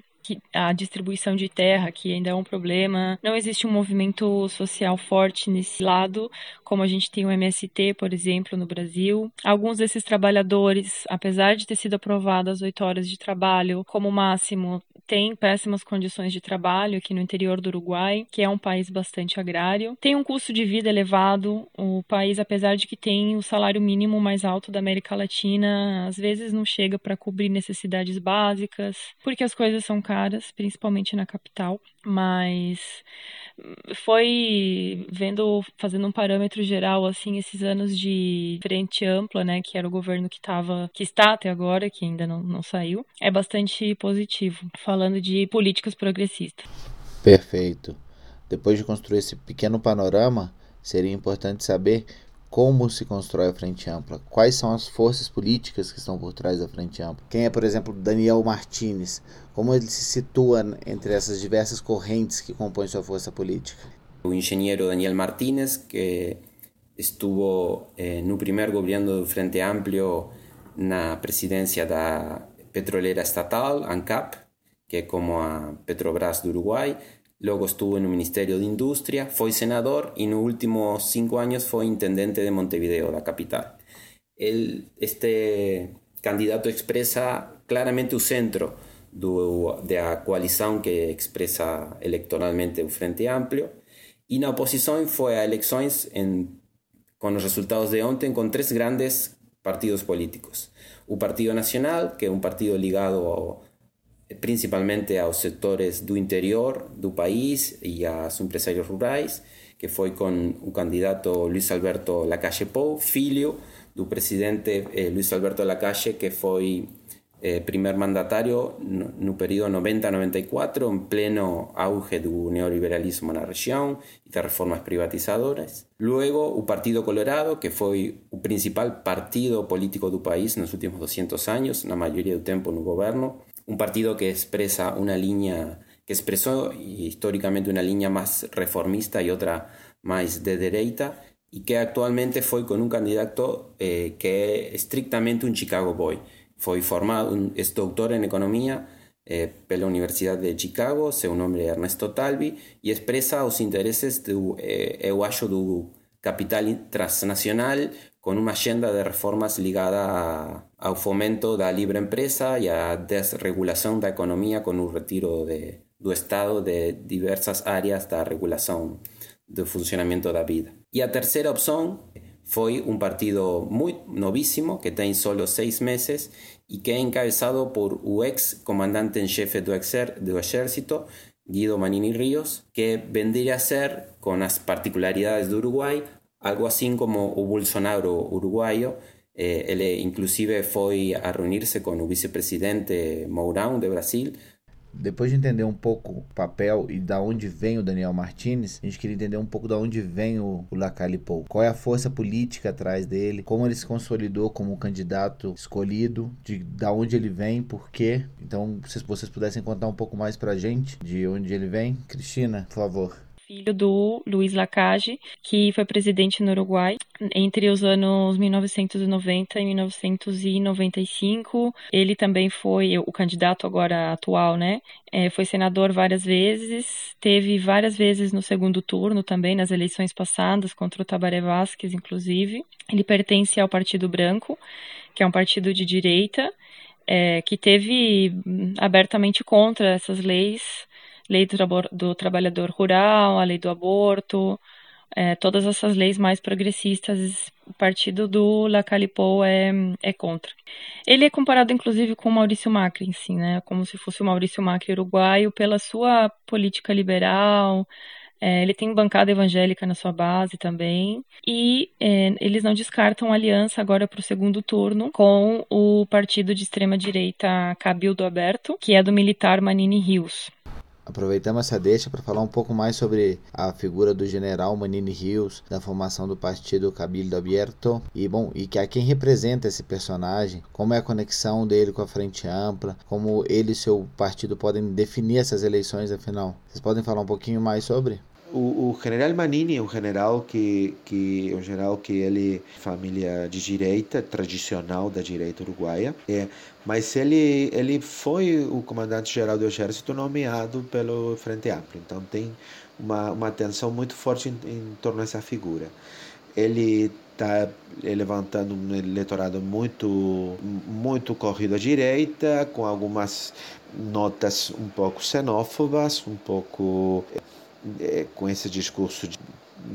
a distribuição de terra, que ainda é um problema. Não existe um movimento social forte nesse lado, como a gente tem o MST, por exemplo, no Brasil. Alguns desses trabalhadores, apesar de ter sido aprovadas oito horas de trabalho como máximo, têm péssimas condições de trabalho aqui no interior do Uruguai, que é um país bastante agrário. Tem um custo de vida elevado. O país, apesar de que tem o salário mínimo mais alto da América Latina, às vezes não chega para cobrir necessidades básicas, porque as coisas são caras, principalmente na capital, mas foi vendo, fazendo um parâmetro geral, assim, esses anos de frente ampla, né, que era o governo que estava, que está até agora, que ainda não, não saiu, é bastante positivo, falando de políticas progressistas. Perfeito. Depois de construir esse pequeno panorama, seria importante saber como se constrói a Frente Ampla? Quais são as forças políticas que estão por trás da Frente Ampla? Quem é, por exemplo, Daniel Martinez? Como ele se situa entre essas diversas correntes que compõem sua força política? O engenheiro Daniel Martínez, que estuvo eh, no primeiro governo do Frente Amplio na presidência da petrolera estatal, ANCAP, que é como a Petrobras do Uruguai, Luego estuvo en un Ministerio de Industria, fue senador y en los últimos cinco años fue intendente de Montevideo, la capital. este candidato expresa claramente el centro de la coalición que expresa electoralmente el Frente Amplio. Y la oposición fue a elecciones con los resultados de ontem con tres grandes partidos políticos. Un Partido Nacional, que es un partido ligado a principalmente aos sectores do interior do país e aos empresários rurais, que foi com o candidato Luiz Alberto Lacalle Pou, filho do presidente eh, Alberto Lacalle, que foi eh, primeiro mandatário no, no período 90-94, em pleno auge do neoliberalismo na região e das reformas privatizadoras. Luego, o Partido Colorado, que foi o principal partido político do país nos últimos 200 anos, na maioria do tempo no governo, un partido que expresa una línea, que expresó históricamente una línea más reformista y otra más de derecha, y que actualmente fue con un candidato eh, que es estrictamente un Chicago Boy. Fue formado, es doctor en economía, eh, pela Universidade de Chicago, seu nome é Ernesto Talvi, e expressa os interesses do, eh, capital transnacional com uma agenda de reformas ligada ao fomento da livre empresa e à desregulação da economia com o retiro de, do Estado de diversas áreas da regulação do funcionamento da vida. E a terceira opção foi um partido muito novíssimo, que tem só seis meses e que é encabeçado por o ex-comandante em chefe do, do exército, Guido Manini Ríos, que vendría a ser, con las particularidades de Uruguay, algo así como o Bolsonaro uruguayo. Eh, él inclusive fue a reunirse con el vicepresidente Mourão de Brasil Depois de entender um pouco o papel e da onde vem o Daniel Martinez, a gente queria entender um pouco da onde vem o, o. Qual é a força política atrás dele, como ele se consolidou como candidato escolhido, de da onde ele vem, por quê. Então, se vocês pudessem contar um pouco mais pra gente de onde ele vem. Cristina, por favor filho do Luiz Lacage, que foi presidente no Uruguai entre os anos 1990 e 1995. Ele também foi o candidato agora atual, né? É, foi senador várias vezes, teve várias vezes no segundo turno também, nas eleições passadas, contra o Tabaré Vázquez, inclusive. Ele pertence ao Partido Branco, que é um partido de direita, é, que teve hum, abertamente contra essas leis lei do, do trabalhador rural, a lei do aborto, é, todas essas leis mais progressistas, o partido do Lacalipou é, é contra. Ele é comparado, inclusive, com o Maurício Macri em si, né? Como se fosse o Maurício Macri uruguaio, pela sua política liberal. É, ele tem bancada evangélica na sua base também. E é, eles não descartam aliança agora para o segundo turno com o partido de extrema-direita Cabildo Aberto, que é do militar Manini Rios. Aproveitamos essa deixa para falar um pouco mais sobre a figura do general Manini Rios, da formação do partido Cabildo Abierto, e bom, e que a quem representa esse personagem, como é a conexão dele com a Frente Ampla, como ele e seu partido podem definir essas eleições, afinal. Vocês podem falar um pouquinho mais sobre? O, o, general Manini é um general que, que um general que ele família de direita tradicional da direita uruguaia é mas ele ele foi o comandante geral do exército nomeado pelo Frente Amplo então tem uma, uma atenção muito forte em, em torno dessa figura. Ele está levantando um eleitorado muito muito corrido à direita com algumas notas um pouco xenófobas um pouco é, com esse discurso de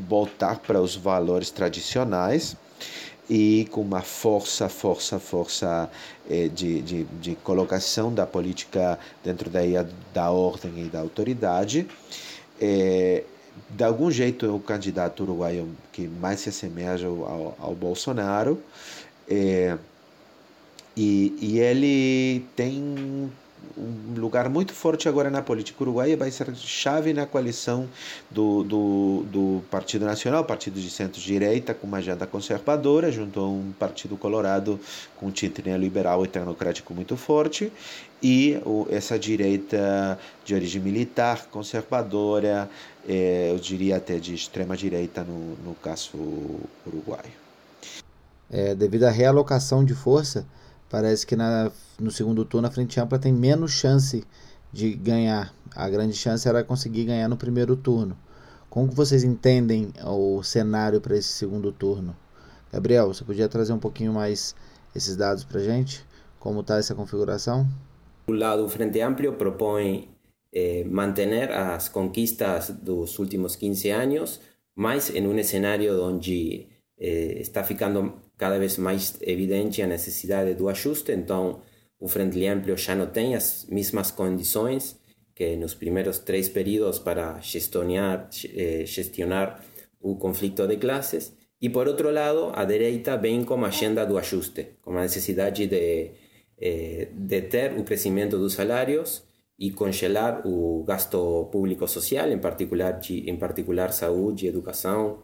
voltar para os valores tradicionais e com uma força, força, força é, de, de, de colocação da política dentro da, da ordem e da autoridade. É, de algum jeito é o candidato uruguaio que mais se assemelha ao, ao Bolsonaro. É, e, e ele tem um lugar muito forte agora na política uruguaia, vai ser chave na coalição do, do, do Partido Nacional, partido de centro-direita, com uma agenda conservadora, junto a um Partido Colorado com tinte neoliberal e tecnocrático muito forte, e essa direita de origem militar, conservadora, eh, eu diria até de extrema-direita no, no caso uruguaio. É, devido à realocação de força, parece que na, no segundo turno a Frente Ampla tem menos chance de ganhar. A grande chance era conseguir ganhar no primeiro turno. Como vocês entendem o cenário para esse segundo turno? Gabriel, você podia trazer um pouquinho mais esses dados para gente? Como está essa configuração? Um lado, o Frente Amplio propõe eh, manter as conquistas dos últimos 15 anos, mas em um cenário onde eh, está ficando cada vez mais evidente a necessidade do ajuste, então o Frente Amplio já não tem as mesmas condições que nos primeiros três períodos para gestionar, eh, gestionar o conflito de classes. E por outro lado, a direita vem com a agenda do ajuste, com a necessidade de, eh, de ter o crescimento dos salários e congelar o gasto público social, em particular, em particular saúde educação,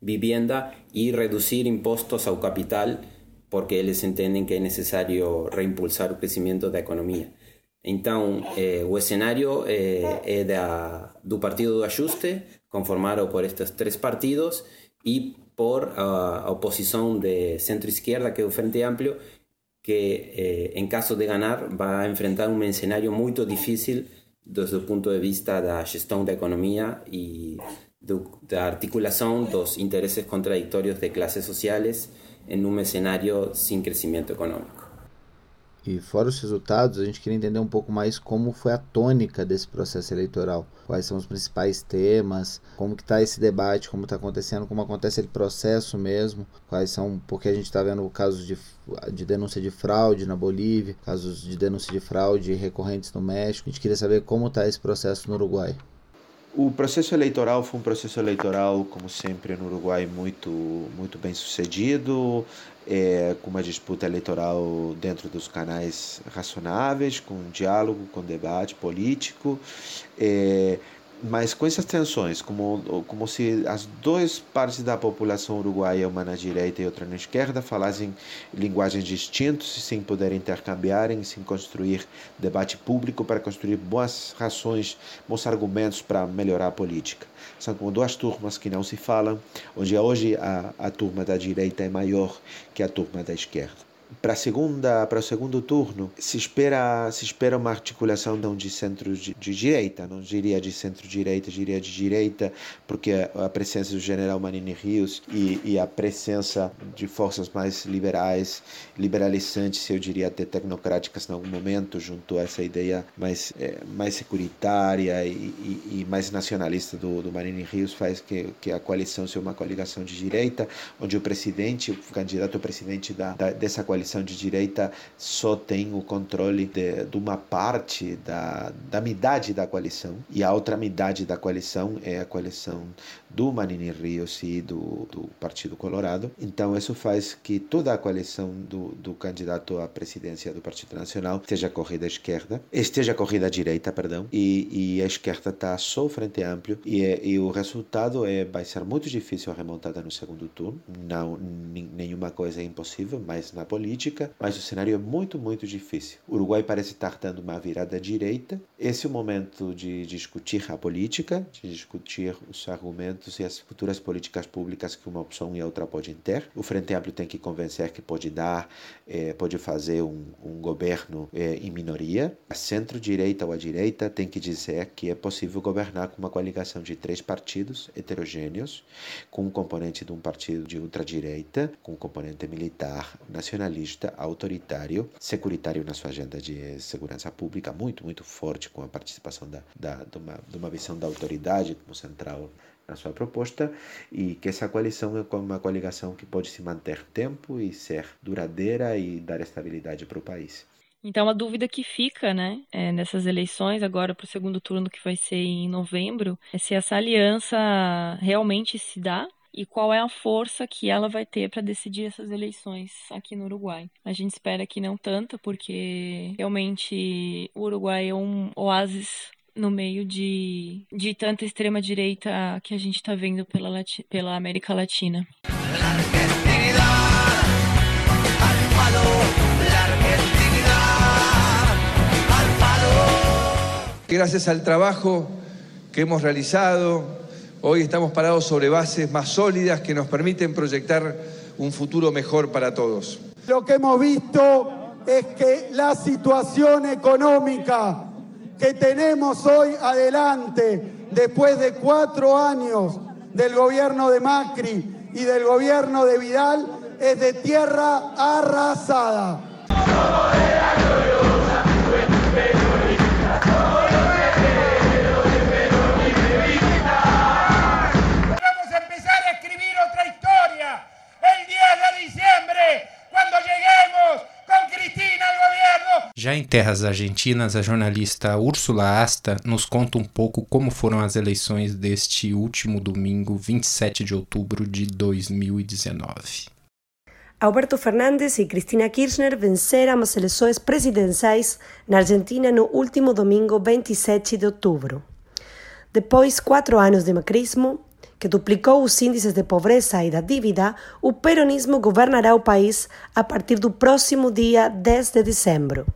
vivienda y reducir impuestos al capital porque ellos entienden que es necesario reimpulsar el crecimiento de la economía. Entonces, eh, el escenario eh, es del Partido de Ajuste, conformado por estos tres partidos, y por la oposición de centro-izquierda, que es el Frente Amplio, que eh, en caso de ganar va a enfrentar un escenario muy difícil desde el punto de vista da gestão da economia e do, da articulação dos interesses contraditórios de classes sociais em um cenário sem crescimento econômico. E fora os resultados, a gente queria entender um pouco mais como foi a tônica desse processo eleitoral. Quais são os principais temas, como que está esse debate, como está acontecendo, como acontece esse processo mesmo, quais são, porque a gente está vendo casos de, de denúncia de fraude na Bolívia, casos de denúncia de fraude recorrentes no México. A gente queria saber como está esse processo no Uruguai. O processo eleitoral foi um processo eleitoral, como sempre no Uruguai, muito, muito bem sucedido, é, com uma disputa eleitoral dentro dos canais razonáveis, com diálogo, com debate político. É, mas com essas tensões, como, como se as duas partes da população uruguaia, uma na direita e outra na esquerda, falassem linguagens distintas sem poder intercambiarem, sem construir debate público para construir boas razões, bons argumentos para melhorar a política. São como duas turmas que não se falam, onde hoje a, a turma da direita é maior que a turma da esquerda para segunda para o segundo turno se espera se espera uma articulação não de centro de, de direita não diria de centro direita diria de direita porque a presença do general Manini Rios e, e a presença de forças mais liberais liberalizantes eu diria até tecnocráticas em algum momento junto a essa ideia mais é, mais securitária e, e, e, mais nacionalista do, do Manini Rios faz que, que a coalição seja uma coligação de direita onde o presidente o candidato presidente da, da dessa coalição coalição de direita só tem o controle de, de uma parte da, da midade da coalição e a outra midade da coalição é a coalição do Manini Rios e do, do Partido Colorado. Então isso faz que toda a coalição do, do candidato à presidência do Partido Nacional esteja corrida à esquerda, esteja corrida à direita, perdão, e, e a esquerda está só frente amplo e, é, e o resultado é vai ser muito difícil a remontada no segundo turno. Não nenhuma coisa é impossível, mas na política política, mas o cenário é muito, muito difícil. O Uruguai parece estar dando uma virada à direita. Esse é o momento de discutir a política, de discutir os argumentos e as futuras políticas públicas que uma opção e a outra podem ter. O Frente Amplo tem que convencer que pode dar, eh, pode fazer um, um governo eh, em minoria. A centro-direita ou a direita tem que dizer que é possível governar com uma coligação de três partidos heterogêneos, com um componente de um partido de ultradireita, com um componente militar, nacionalista nacionalista, autoritário, securitário na sua agenda de segurança pública, muito, muito forte, com a participação da, da, de, uma, de uma visão da autoridade como central na sua proposta e que essa coalição é uma coligação que pode se manter tempo e ser duradoura e dar estabilidade para o país. Então, a dúvida que fica, né, é, nessas eleições, agora para o segundo turno que vai ser em novembro, é se essa aliança realmente se dá e qual é a força que ela vai ter para decidir essas eleições aqui no Uruguai. A gente espera que não tanto, porque realmente o Uruguai é um oásis no meio de, de tanta extrema direita que a gente está vendo pela, pela América Latina. Gracias al trabajo que hemos realizado Hoy estamos parados sobre bases más sólidas que nos permiten proyectar un futuro mejor para todos. Lo que hemos visto es que la situación económica que tenemos hoy adelante, después de cuatro años del gobierno de Macri y del gobierno de Vidal, es de tierra arrasada. Já em terras argentinas, a jornalista Úrsula Asta nos conta um pouco como foram as eleições deste último domingo, 27 de outubro de 2019. Alberto Fernandes e Cristina Kirchner venceram as eleições presidenciais na Argentina no último domingo, 27 de outubro. Depois de quatro anos de macrismo, que duplicou os índices de pobreza e da dívida, o peronismo governará o país a partir do próximo dia 10 de dezembro.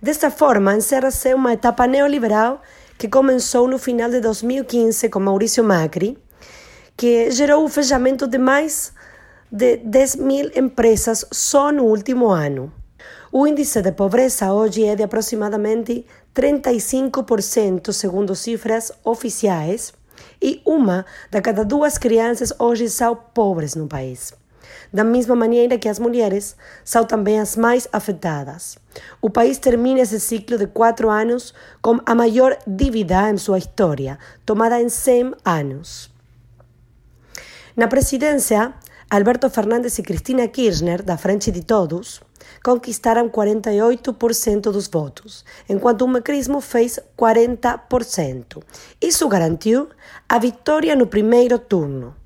Desta forma, encerra-se uma etapa neoliberal que começou no final de 2015 com Maurício Macri, que gerou o fechamento de mais de 10 mil empresas só no último ano. O índice de pobreza hoje é de aproximadamente 35%, segundo cifras oficiais, e uma de cada duas crianças hoje são pobres no país. Da mesma maneira que as mulheres são também as mais afetadas. O país termina esse ciclo de quatro anos com a maior dívida em sua história, tomada em 100 anos. Na presidência, Alberto Fernandes e Cristina Kirchner, da Frente de Todos, conquistaram 48% dos votos, enquanto o macrismo fez 40%. Isso garantiu a vitória no primeiro turno.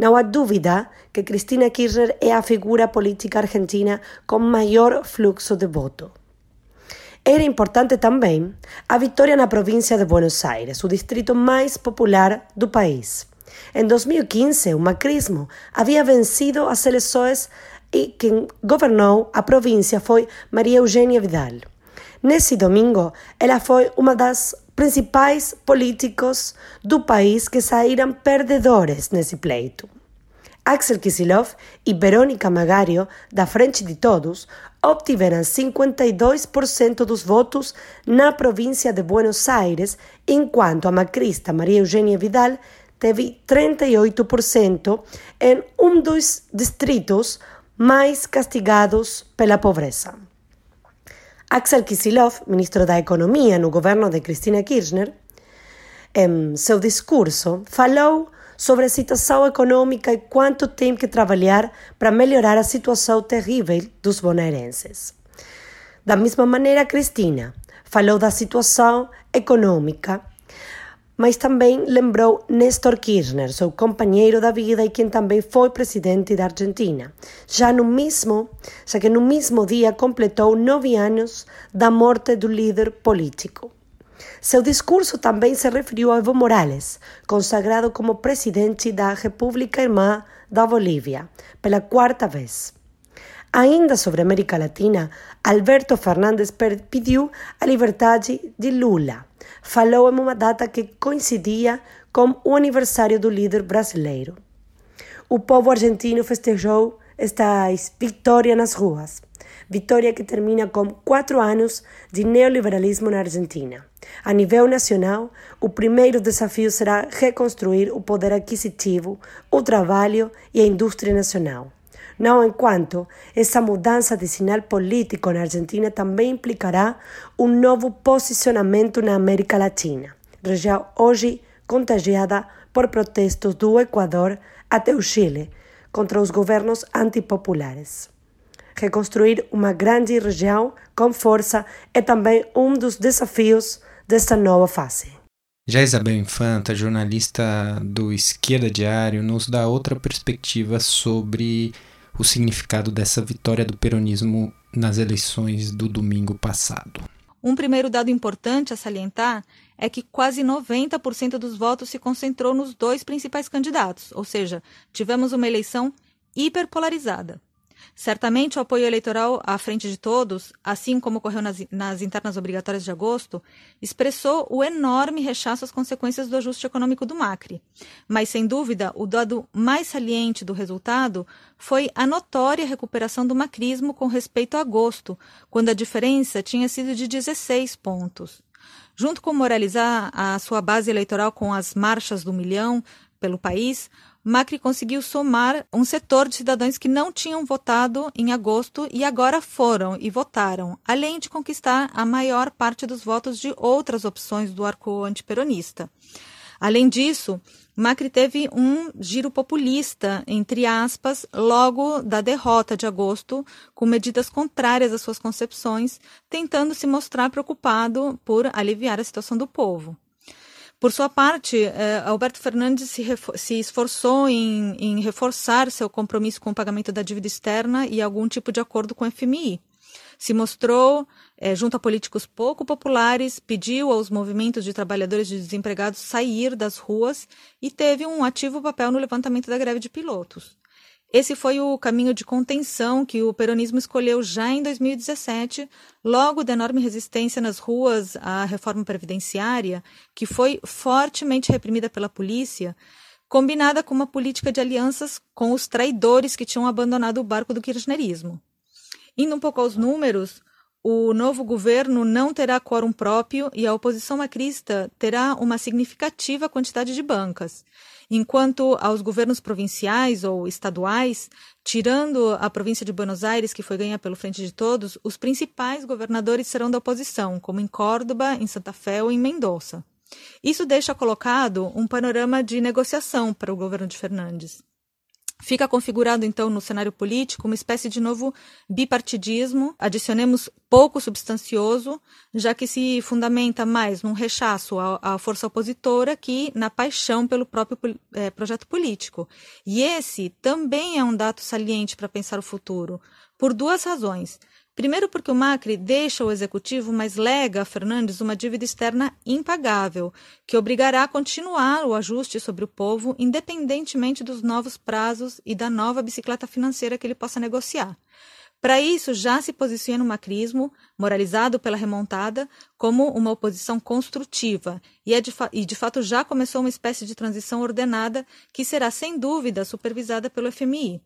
Não há dúvida que Cristina Kirchner é a figura política argentina com maior fluxo de voto. Era importante também a vitória na província de Buenos Aires, o distrito mais popular do país. Em 2015, o macrismo havia vencido as eleições e quem governou a província foi Maria Eugênia Vidal. Nesse domingo, ela foi uma das principais políticos do país que saíram perdedores nesse pleito. Axel Kicillof e Verônica Magario, da Frente de Todos, obtiveram 52% dos votos na província de Buenos Aires, enquanto a macrista Maria Eugênia Vidal teve 38% em um dos distritos mais castigados pela pobreza. Axel Kicillof, ministro da Economia no governo de Cristina Kirchner, em seu discurso falou sobre a situação econômica e quanto tem que trabalhar para melhorar a situação terrível dos bonaerenses. Da mesma maneira, Cristina falou da situação econômica mas também lembrou Néstor Kirchner, seu companheiro da vida e quem também foi presidente da Argentina, já no mesmo, já que no mesmo dia completou nove anos da morte do líder político. Seu discurso também se referiu a Evo Morales, consagrado como presidente da República Irmã da Bolívia, pela quarta vez. Ainda sobre a América Latina, Alberto Fernandes pediu a liberdade de Lula falou em uma data que coincidia com o aniversário do líder brasileiro. O povo argentino festejou esta vitória nas ruas. Vitória que termina com quatro anos de neoliberalismo na Argentina. A nível nacional, o primeiro desafio será reconstruir o poder aquisitivo, o trabalho e a indústria nacional. Não enquanto essa mudança de sinal político na Argentina também implicará um novo posicionamento na América Latina, região hoje contagiada por protestos do Equador até o Chile contra os governos antipopulares. Reconstruir uma grande região com força é também um dos desafios desta nova fase. Já Isabel Infanta, jornalista do Esquerda Diário, nos dá outra perspectiva sobre o significado dessa vitória do peronismo nas eleições do domingo passado. Um primeiro dado importante a salientar é que quase 90% dos votos se concentrou nos dois principais candidatos, ou seja, tivemos uma eleição hiperpolarizada. Certamente o apoio eleitoral à frente de todos, assim como ocorreu nas, nas, internas obrigatórias de agosto, expressou o enorme rechaço às consequências do ajuste econômico do Macri. Mas, sem dúvida, o dado mais saliente do resultado foi a notória recuperação do macrismo com respeito a agosto, quando a diferença tinha sido de 16 pontos. Junto com moralizar a sua base eleitoral com as marchas do milhão pelo país, Macri conseguiu somar um setor de cidadãos que não tinham votado em agosto e agora foram e votaram, além de conquistar a maior parte dos votos de outras opções do arco antiperonista. Além disso, Macri teve um giro populista, entre aspas, logo da derrota de agosto, com medidas contrárias às suas concepções, tentando se mostrar preocupado por aliviar a situação do povo. Por sua parte, eh, Alberto Fernandes se, se esforçou em, em, reforçar seu compromisso com o pagamento da dívida externa e algum tipo de acordo com o FMI. Se mostrou eh, junto a políticos pouco populares, pediu aos movimentos de trabalhadores e de desempregados sair das ruas e teve um ativo papel no levantamento da greve de pilotos. Esse foi o caminho de contenção que o peronismo escolheu já em 2017, logo da enorme resistência nas ruas à reforma previdenciária, que foi fortemente reprimida pela polícia, combinada com uma política de alianças com os traidores que tinham abandonado o barco do kirchnerismo. Indo um pouco aos números, o novo governo não terá quórum próprio e a oposição macrista terá uma significativa quantidade de bancas, enquanto aos governos provinciais ou estaduais, tirando a província de Buenos Aires, que foi ganha pelo Frente de Todos, os principais governadores serão da oposição, como em Córdoba, em Santa Fé ou em Mendoza. Isso deixa colocado um panorama de negociação para o governo de Fernandes. Fica configurado, então, no cenário político uma espécie de novo bipartidismo, adicionemos pouco substancioso, já que se fundamenta mais num rechaço à, à força opositora que na paixão pelo próprio é, projeto político. E esse também é um dado saliente para pensar o futuro, por duas razões. Primeiro, porque o Macri deixa o executivo, mas lega a Fernandes uma dívida externa impagável, que obrigará a continuar o ajuste sobre o povo, independentemente dos novos prazos e da nova bicicleta financeira que ele possa negociar. Para isso, já se posiciona o macrismo, moralizado pela remontada, como uma oposição construtiva, e, é de, e de fato já começou uma espécie de transição ordenada que será, sem dúvida, supervisada pelo FMI.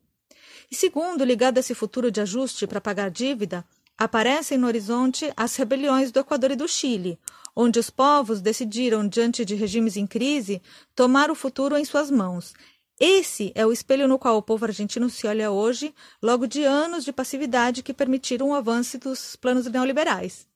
E segundo, ligado a esse futuro de ajuste para pagar dívida, aparecem no horizonte as rebeliões do Equador e do Chile, onde os povos decidiram, diante de regimes em crise, tomar o futuro em suas mãos. Esse é o espelho no qual o povo argentino se olha hoje, logo de anos de passividade que permitiram o avanço dos planos neoliberais.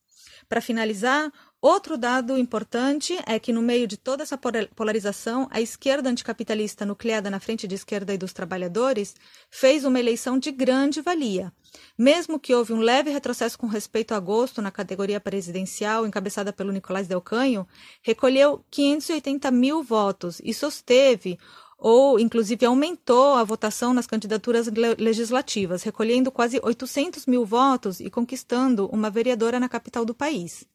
Para finalizar, Outro dado importante é que, no meio de toda essa polarização, a esquerda anticapitalista nucleada na frente de esquerda e dos trabalhadores fez uma eleição de grande valia. Mesmo que houve um leve retrocesso com respeito a agosto na categoria presidencial, encabeçada pelo Nicolás Del Canho, recolheu 580 mil votos e sosteve ou inclusive aumentou a votação nas candidaturas legislativas, recolhendo quase 800 mil votos e conquistando uma vereadora na capital do país.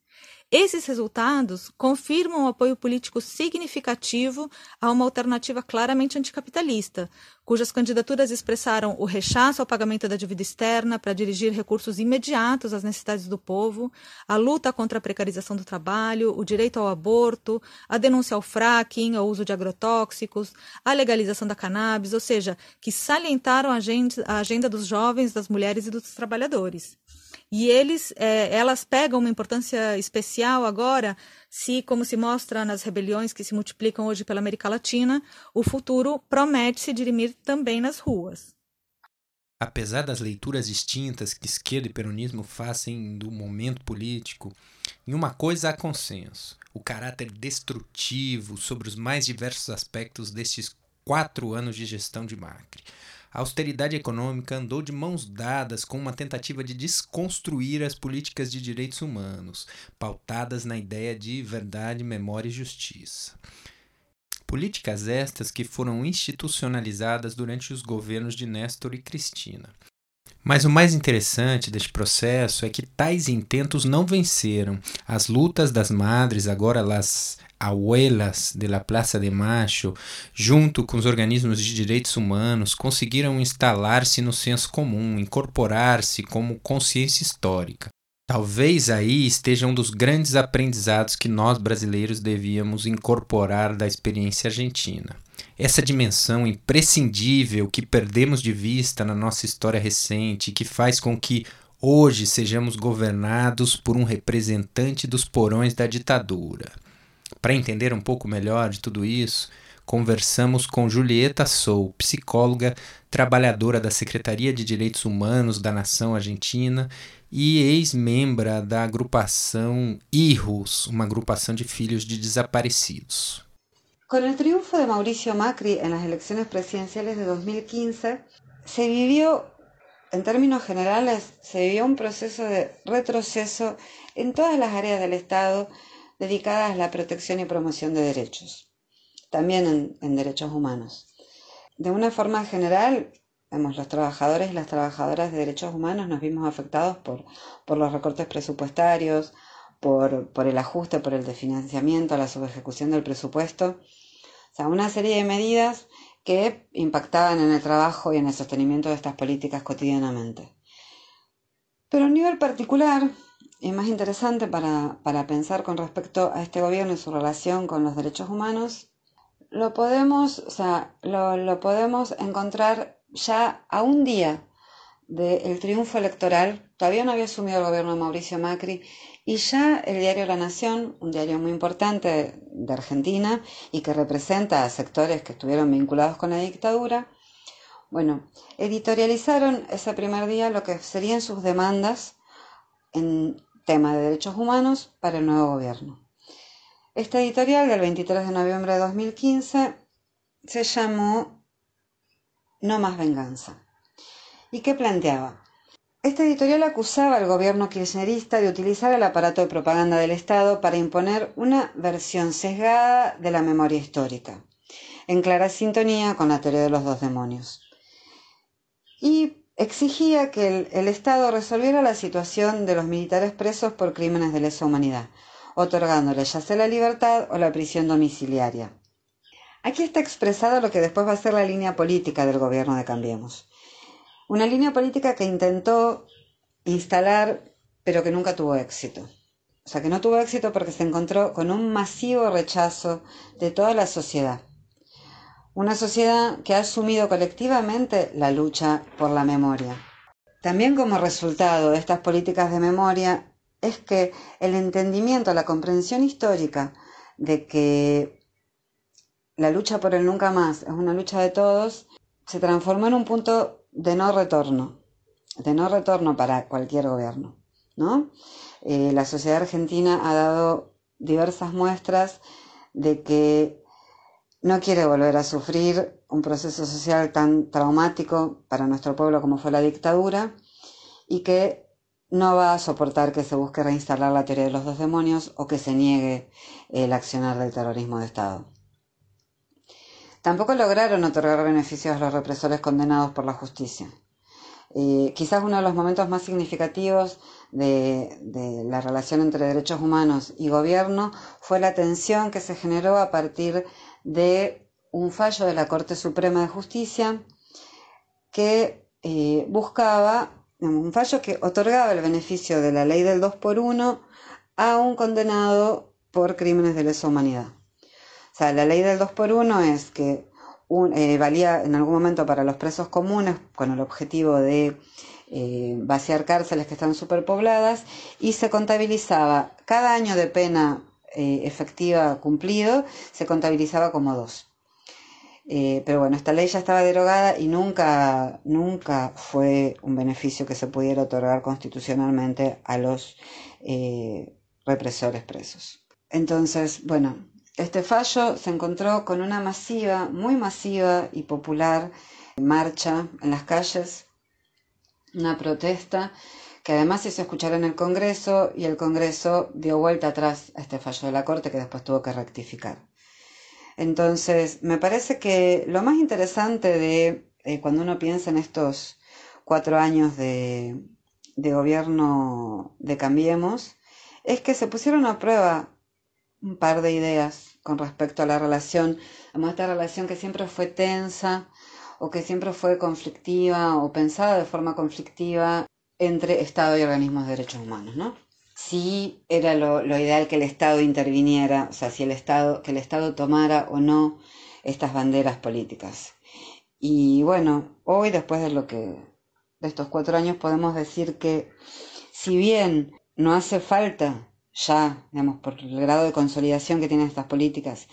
Esses resultados confirmam o apoio político significativo a uma alternativa claramente anticapitalista, cujas candidaturas expressaram o rechaço ao pagamento da dívida externa para dirigir recursos imediatos às necessidades do povo, a luta contra a precarização do trabalho, o direito ao aborto, a denúncia ao fracking, ao uso de agrotóxicos, a legalização da cannabis, ou seja, que salientaram a agenda, a agenda dos jovens, das mulheres e dos trabalhadores. E eles, é, elas pegam uma importância especial agora, se, como se mostra nas rebeliões que se multiplicam hoje pela América Latina, o futuro promete se dirimir também nas ruas. Apesar das leituras distintas que esquerda e peronismo fazem do momento político, em uma coisa há consenso: o caráter destrutivo sobre os mais diversos aspectos destes quatro anos de gestão de Macri. A austeridade econômica andou de mãos dadas com uma tentativa de desconstruir as políticas de direitos humanos, pautadas na ideia de verdade, memória e justiça. Políticas estas que foram institucionalizadas durante os governos de Néstor e Cristina. Mas o mais interessante deste processo é que tais intentos não venceram. As lutas das madres, agora las abuelas de la Plaza de Macho, junto com os organismos de direitos humanos, conseguiram instalar-se no senso comum, incorporar-se como consciência histórica. Talvez aí esteja um dos grandes aprendizados que nós brasileiros devíamos incorporar da experiência argentina. Essa dimensão imprescindível que perdemos de vista na nossa história recente, que faz com que hoje sejamos governados por um representante dos porões da ditadura. Para entender um pouco melhor de tudo isso, conversamos com Julieta Sou, psicóloga, trabalhadora da Secretaria de Direitos Humanos da Nação Argentina e ex-membra da agrupação IRUS, uma agrupação de filhos de desaparecidos. Com o triunfo de Mauricio Macri nas eleições presidenciais de 2015, se viveu, em termos generais, se viveu um processo de retrocesso em todas as áreas do Estado dedicadas a la protección y promoción de derechos, también en, derechos humanos. De una forma general, los trabajadores y las trabajadoras de derechos humanos nos vimos afectados por, por los recortes presupuestarios, por, por, el ajuste, por el desfinanciamiento, la subejecución del presupuesto. O sea, una serie de medidas que impactaban en el trabajo y en el sostenimiento de estas políticas cotidianamente. Pero a nivel particular, y más interesante para, para pensar con respecto a este gobierno y su relación con los derechos humanos, lo podemos, o sea, lo, lo podemos encontrar ya a un día del triunfo electoral todavía no había asumido el gobierno de Mauricio Macri y ya el diario La Nación, un diario muy importante de Argentina y que representa a sectores que estuvieron vinculados con la dictadura, bueno, editorializaron ese primer día lo que serían sus demandas en tema de derechos humanos para el nuevo gobierno. Este editorial del 23 de noviembre de 2015 se llamó No más venganza. ¿Y qué planteaba? Este editorial acusaba al gobierno kirchnerista de utilizar el aparato de propaganda del Estado para imponer una versión sesgada de la memoria histórica, en clara sintonía con la teoría de los dos demonios. Y exigía que el, el Estado resolviera la situación de los militares presos por crímenes de lesa humanidad, otorgándoles ya sea la libertad o la prisión domiciliaria. Aquí está expresado lo que después va a ser la línea política del gobierno de Cambiemos. Una línea política que intentó instalar, pero que nunca tuvo éxito. O sea, que no tuvo éxito porque se encontró con un masivo rechazo de toda la sociedad. Una sociedad que ha asumido colectivamente la lucha por la memoria. También como resultado de estas políticas de memoria es que el entendimiento, la comprensión histórica de que la lucha por el nunca más es una lucha de todos, se transformó en un punto de no retorno, de no retorno para cualquier gobierno, ¿no? Eh, la sociedad argentina ha dado diversas muestras de que no quiere volver a sufrir un proceso social tan traumático para nuestro pueblo como fue la dictadura y que no va a soportar que se busque reinstalar la teoría de los dos demonios o que se niegue el accionar del terrorismo de Estado. Tampoco lograron otorgar beneficios a los represores condenados por la justicia. Quizás uno de los momentos más significativos de, de, la relación entre derechos humanos y gobierno fue la tensión que se generó a partir de un fallo de la Corte Suprema de Justicia que eh, buscaba, un fallo que otorgaba el beneficio de la ley del 2 por 1 a un condenado por crímenes de lesa humanidad. O sea, la ley del 2 por 1 es que eh, valía en algún momento para los presos comunes con el objetivo de eh, vaciar cárceles que están superpobladas y se contabilizaba cada año de pena eh, efectiva cumplido, se contabilizaba como dos. Pero bueno, esta ley ya estaba derogada y nunca, nunca fue un beneficio que se pudiera otorgar constitucionalmente a los represores presos. Entonces, bueno, este fallo se encontró con una masiva, muy masiva y popular marcha en las calles, una protesta que además se hizo escuchar en el Congreso y el Congreso dio vuelta atrás a este fallo de la Corte que después tuvo que rectificar. Entonces, me parece que lo más interesante de eh, cuando uno piensa en estos cuatro años de gobierno de Cambiemos, es que se pusieron a prueba un par de ideas con respecto a la relación, a esta relación que siempre fue tensa o que siempre fue conflictiva o pensada de forma conflictiva entre Estado y organismos de derechos humanos, ¿no? Si era lo, lo, ideal que el Estado interviniera, o sea, si el Estado, que el Estado tomara o no estas banderas políticas. Y bueno, hoy después de lo que, de estos cuatro años podemos decir que si bien no hace falta ya, digamos, por el grado de consolidación que tienen estas políticas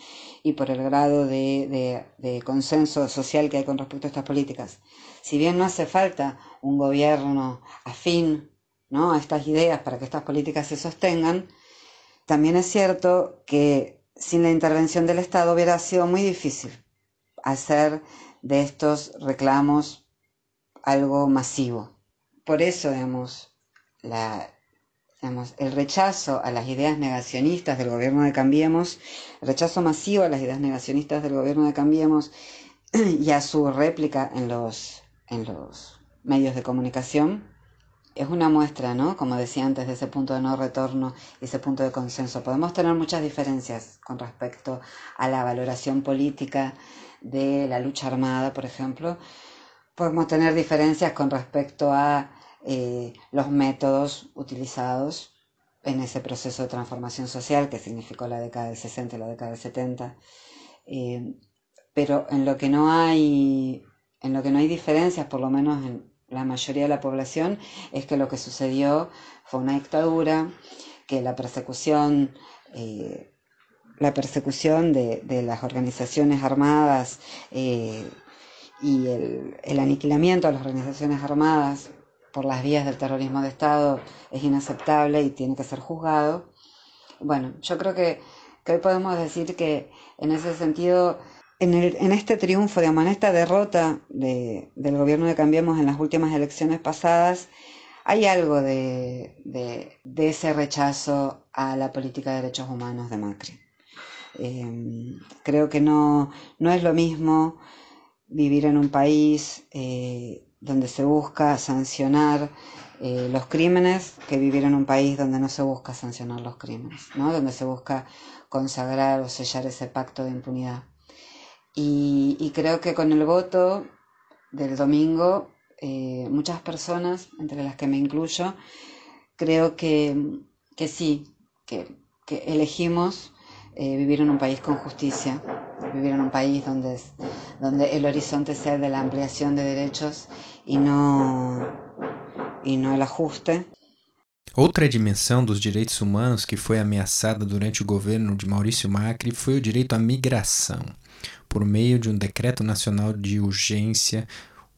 y por el grado de, consenso social que hay con respecto a estas políticas, si bien no hace falta un gobierno afín ¿no? a estas ideas para que estas políticas se sostengan, también es cierto que sin la intervención del Estado hubiera sido muy difícil hacer de estos reclamos algo masivo. Por eso, digamos, la, el rechazo a las ideas negacionistas del gobierno de Cambiemos, el rechazo masivo a las ideas negacionistas del gobierno de Cambiemos *clears throat* y a su réplica en los, en los medios de comunicación, es una muestra, ¿no? Como decía antes, de ese punto de no retorno y ese punto de consenso. Podemos tener muchas diferencias con respecto a la valoración política de la lucha armada, por ejemplo. Podemos tener diferencias con respecto a eh, los métodos utilizados en ese proceso de transformación social que significó la década del 60 y la década del 70. Eh, pero en lo que no hay en lo que no hay diferencias, por lo menos en, la mayoría de la población es que lo que sucedió fue una dictadura, que la persecución, eh, la persecución de, las organizaciones armadas y el, aniquilamiento de las organizaciones armadas por las vías del terrorismo de Estado es inaceptable y tiene que ser juzgado. Bueno, yo creo que, hoy podemos decir que en ese sentido, en, este triunfo, digamos, en esta derrota del gobierno de Cambiemos en las últimas elecciones pasadas, hay algo de, ese rechazo a la política de derechos humanos de Macri. Em, creo que no, no es lo mismo vivir en un país eh, donde se busca sancionar eh, los crímenes que vivir en un país donde no se busca sancionar los crímenes, ¿no? donde se busca consagrar o sellar ese pacto de impunidad. Y, creo que con el voto del domingo, eh, muchas personas, entre las que me incluyo, creo que, que sí, que, que elegimos eh, vivir en un país con justicia, vivir en un país donde, donde el horizonte sea de la ampliación de derechos y no, y no el ajuste. Outra dimensão dos direitos humanos que foi ameaçada durante o governo de Maurício Macri foi o direito à migração, por meio de um decreto nacional de urgência,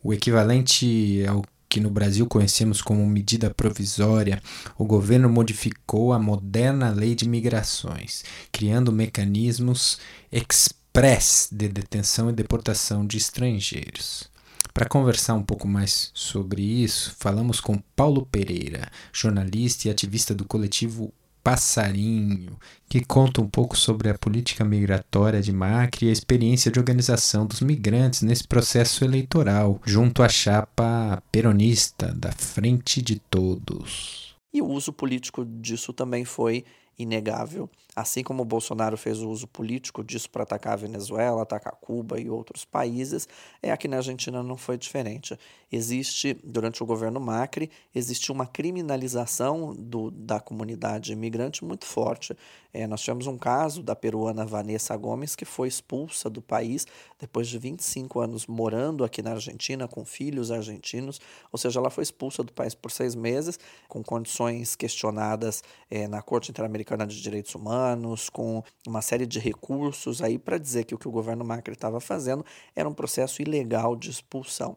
o equivalente ao que no Brasil conhecemos como medida provisória, o governo modificou a moderna lei de migrações, criando mecanismos express de detenção e deportação de estrangeiros. Para conversar um pouco mais sobre isso, falamos com Paulo Pereira, jornalista e ativista do coletivo Passarinho, que conta um pouco sobre a política migratória de Macri e a experiência de organização dos migrantes nesse processo eleitoral, junto à chapa peronista da Frente de Todos. E o uso político disso também foi inegável. Assim como o Bolsonaro fez o uso político disso para atacar a Venezuela, atacar Cuba e outros países, é aqui na Argentina não foi diferente. Existe, durante o governo Macri, existe uma criminalização do, da comunidade imigrante muito forte. É, nós tivemos um caso da peruana Vanessa Gomes, que foi expulsa do país depois de 25 anos morando aqui na Argentina, com filhos argentinos, ou seja, ela foi expulsa do país por seis meses, com condições questionadas é, na Corte Interamericana de Direitos Humanos, com uma série de recursos aí para dizer que o que o governo Macri estava fazendo era um processo ilegal de expulsão.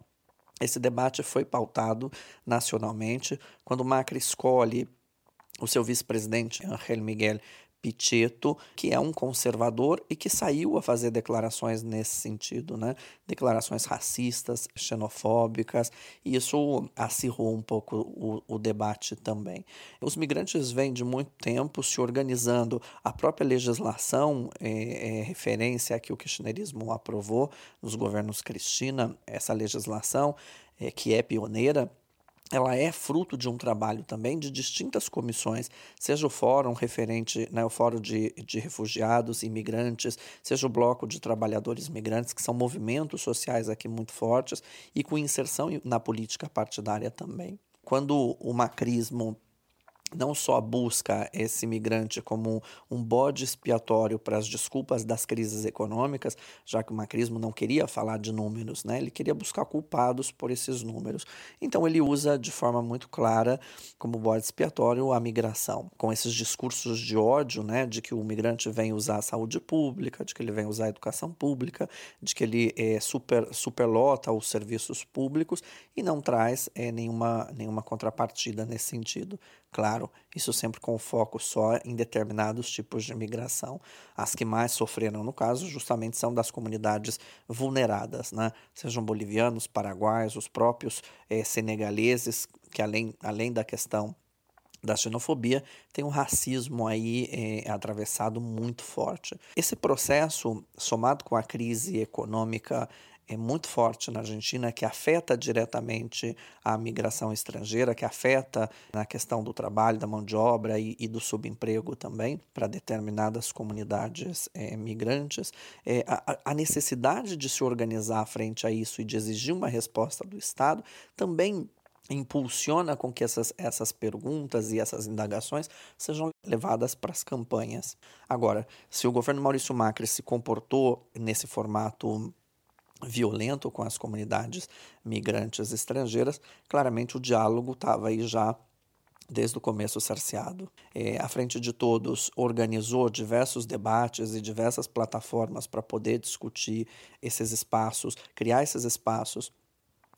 Esse debate foi pautado nacionalmente quando Macri escolhe o seu vice-presidente, Angel Miguel Pichetto, que é um conservador e que saiu a fazer declarações nesse sentido, né? Declarações racistas, xenofóbicas, e isso acirrou um pouco o, o debate também. Os migrantes vêm de muito tempo se organizando. A própria legislação é, é referência a que o kirchnerismo aprovou nos governos Cristina, essa legislação é, que é pioneira ela é fruto de um trabalho também de distintas comissões, seja o fórum referente, né, o fórum de, de refugiados, imigrantes, seja o bloco de trabalhadores migrantes, que são movimentos sociais aqui muito fortes e com inserção na política partidária também. Quando o macrismo não só busca esse imigrante como um bode expiatório para as desculpas das crises econômicas, já que o macrismo não queria falar de números, né? ele queria buscar culpados por esses números. Então ele usa de forma muito clara como bode expiatório a migração, com esses discursos de ódio, né? de que o migrante vem usar a saúde pública, de que ele vem usar a educação pública, de que ele é, super, superlota os serviços públicos e não traz é, nenhuma, nenhuma contrapartida nesse sentido. Claro, isso sempre com foco só em determinados tipos de migração. As que mais sofreram, no caso, justamente são das comunidades vulneradas, né? sejam bolivianos, paraguaios, os próprios eh, senegaleses, que além, além da questão da xenofobia, tem um racismo aí é, atravessado muito forte. Esse processo, somado com a crise econômica é muito forte na Argentina, que afeta diretamente a migração estrangeira, que afeta na questão do trabalho, da mão de obra e, e do subemprego também para determinadas comunidades é, migrantes. É, a, a necessidade de se organizar frente a isso e de exigir uma resposta do Estado também impulsiona com que essas, essas perguntas e essas indagações sejam levadas para as campanhas. Agora, se o governo Maurício Macri se comportou nesse formato violento com as comunidades migrantes estrangeiras, claramente o diálogo estava aí já desde o começo cerceado. É, a Frente de Todos organizou diversos debates e diversas plataformas para poder discutir esses espaços, criar esses espaços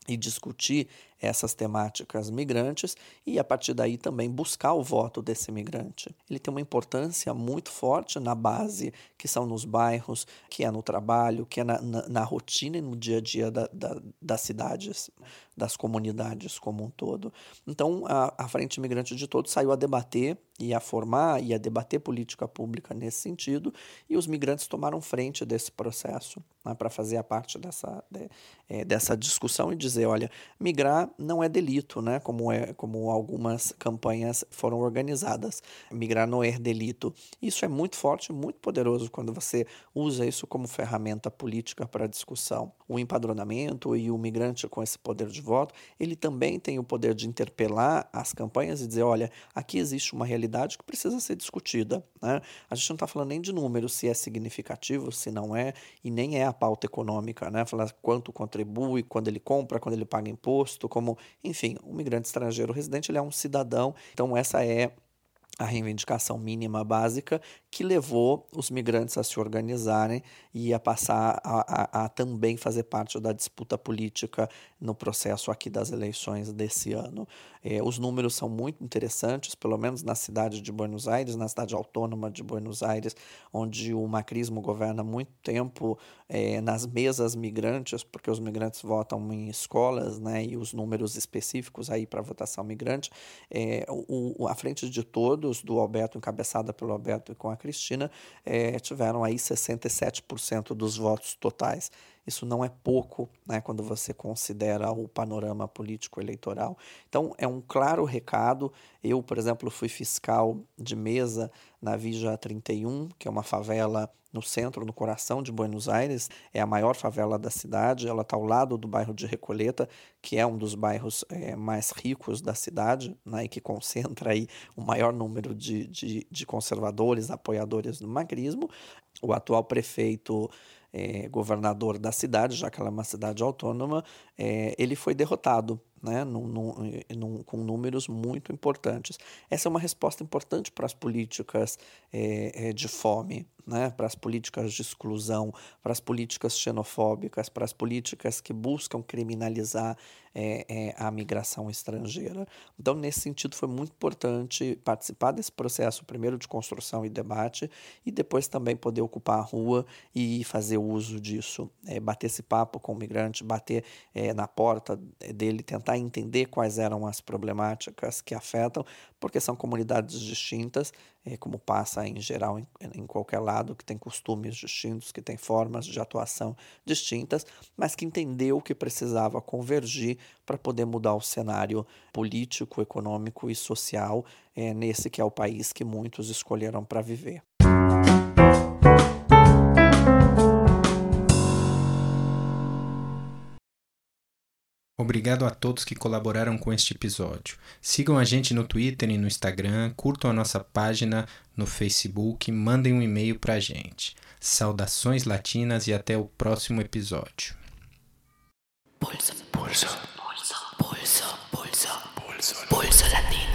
e discutir essas temáticas migrantes e a partir daí também buscar o voto desse migrante. Ele tem uma importância muito forte na base, que são nos bairros, que é no trabalho, que é na, na, na rotina e no dia a dia da, da, das cidades, das comunidades como um todo. Então a, a Frente Imigrante de Todos saiu a debater e a formar e a debater política pública nesse sentido e os migrantes tomaram frente desse processo né, para fazer a parte dessa, de, é, dessa discussão e dizer, olha, migrar não é delito, né? Como, é, como algumas campanhas foram organizadas. Migrar não é delito. Isso é muito forte, muito poderoso quando você usa isso como ferramenta política para discussão. O empadronamento e o migrante com esse poder de voto, ele também tem o poder de interpelar as campanhas e dizer, olha, aqui existe uma realidade que precisa ser discutida. Né? A gente não está falando nem de números, se é significativo, se não é, e nem é a pauta econômica, né? Falar quanto contribui, quando ele compra, quando ele paga imposto, como, enfim, o migrante estrangeiro residente ele é um cidadão. Então essa é a reivindicação mínima básica que levou os migrantes a se organizarem e a passar a, a, a, também fazer parte da disputa política no processo aqui das eleições desse ano. É, os números são muito interessantes, pelo menos na cidade de Buenos Aires, na cidade autônoma de Buenos Aires, onde o macrismo governa muito tempo é, nas mesas migrantes, porque os migrantes votam em escolas, né, e os números específicos aí para votação migrante, é, o, a frente de do Alberto, encabeçada pelo Alberto e com a Cristina, é, tiveram aí 67% dos votos totais. Isso não é pouco né, quando você considera o panorama político eleitoral. Então, é um claro recado. Eu, por exemplo, fui fiscal de mesa na Vija 31, que é uma favela no centro, no coração de Buenos Aires. É a maior favela da cidade. Ela está ao lado do bairro de Recoleta, que é um dos bairros é, mais ricos da cidade né, e que concentra aí o maior número de, de, de conservadores, apoiadores do macrismo. O atual prefeito é, governador da cidade, já que ela é uma cidade autônoma, é, ele foi derrotado né, num, num, num, com números muito importantes. Essa é uma resposta importante para as políticas é, de fome, né, para as políticas de exclusão, para as políticas xenofóbicas, para as políticas que buscam criminalizar é, é, a migração estrangeira. Então, nesse sentido, foi muito importante participar desse processo, primeiro de construção e debate, e depois também poder ocupar a rua e fazer uso disso, é, bater esse papo com o migrante, bater é, na porta dele, tentar entender quais eram as problemáticas que afetam, porque são comunidades distintas, é, como passa em geral em, em, qualquer lado, que tem costumes distintos, que tem formas de atuação distintas, mas que entendeu que precisava convergir para poder mudar o cenário político, econômico e social é, nesse que é o país que muitos escolheram para viver. Obrigado a todos que colaboraram com este episódio. Sigam a gente no Twitter e no Instagram, curtam a nossa página no Facebook, mandem um e-mail para a gente. Saudações latinas e até o próximo episódio. Pulso, pulso, pulso, pulso, pulso, pulso, pulso latino.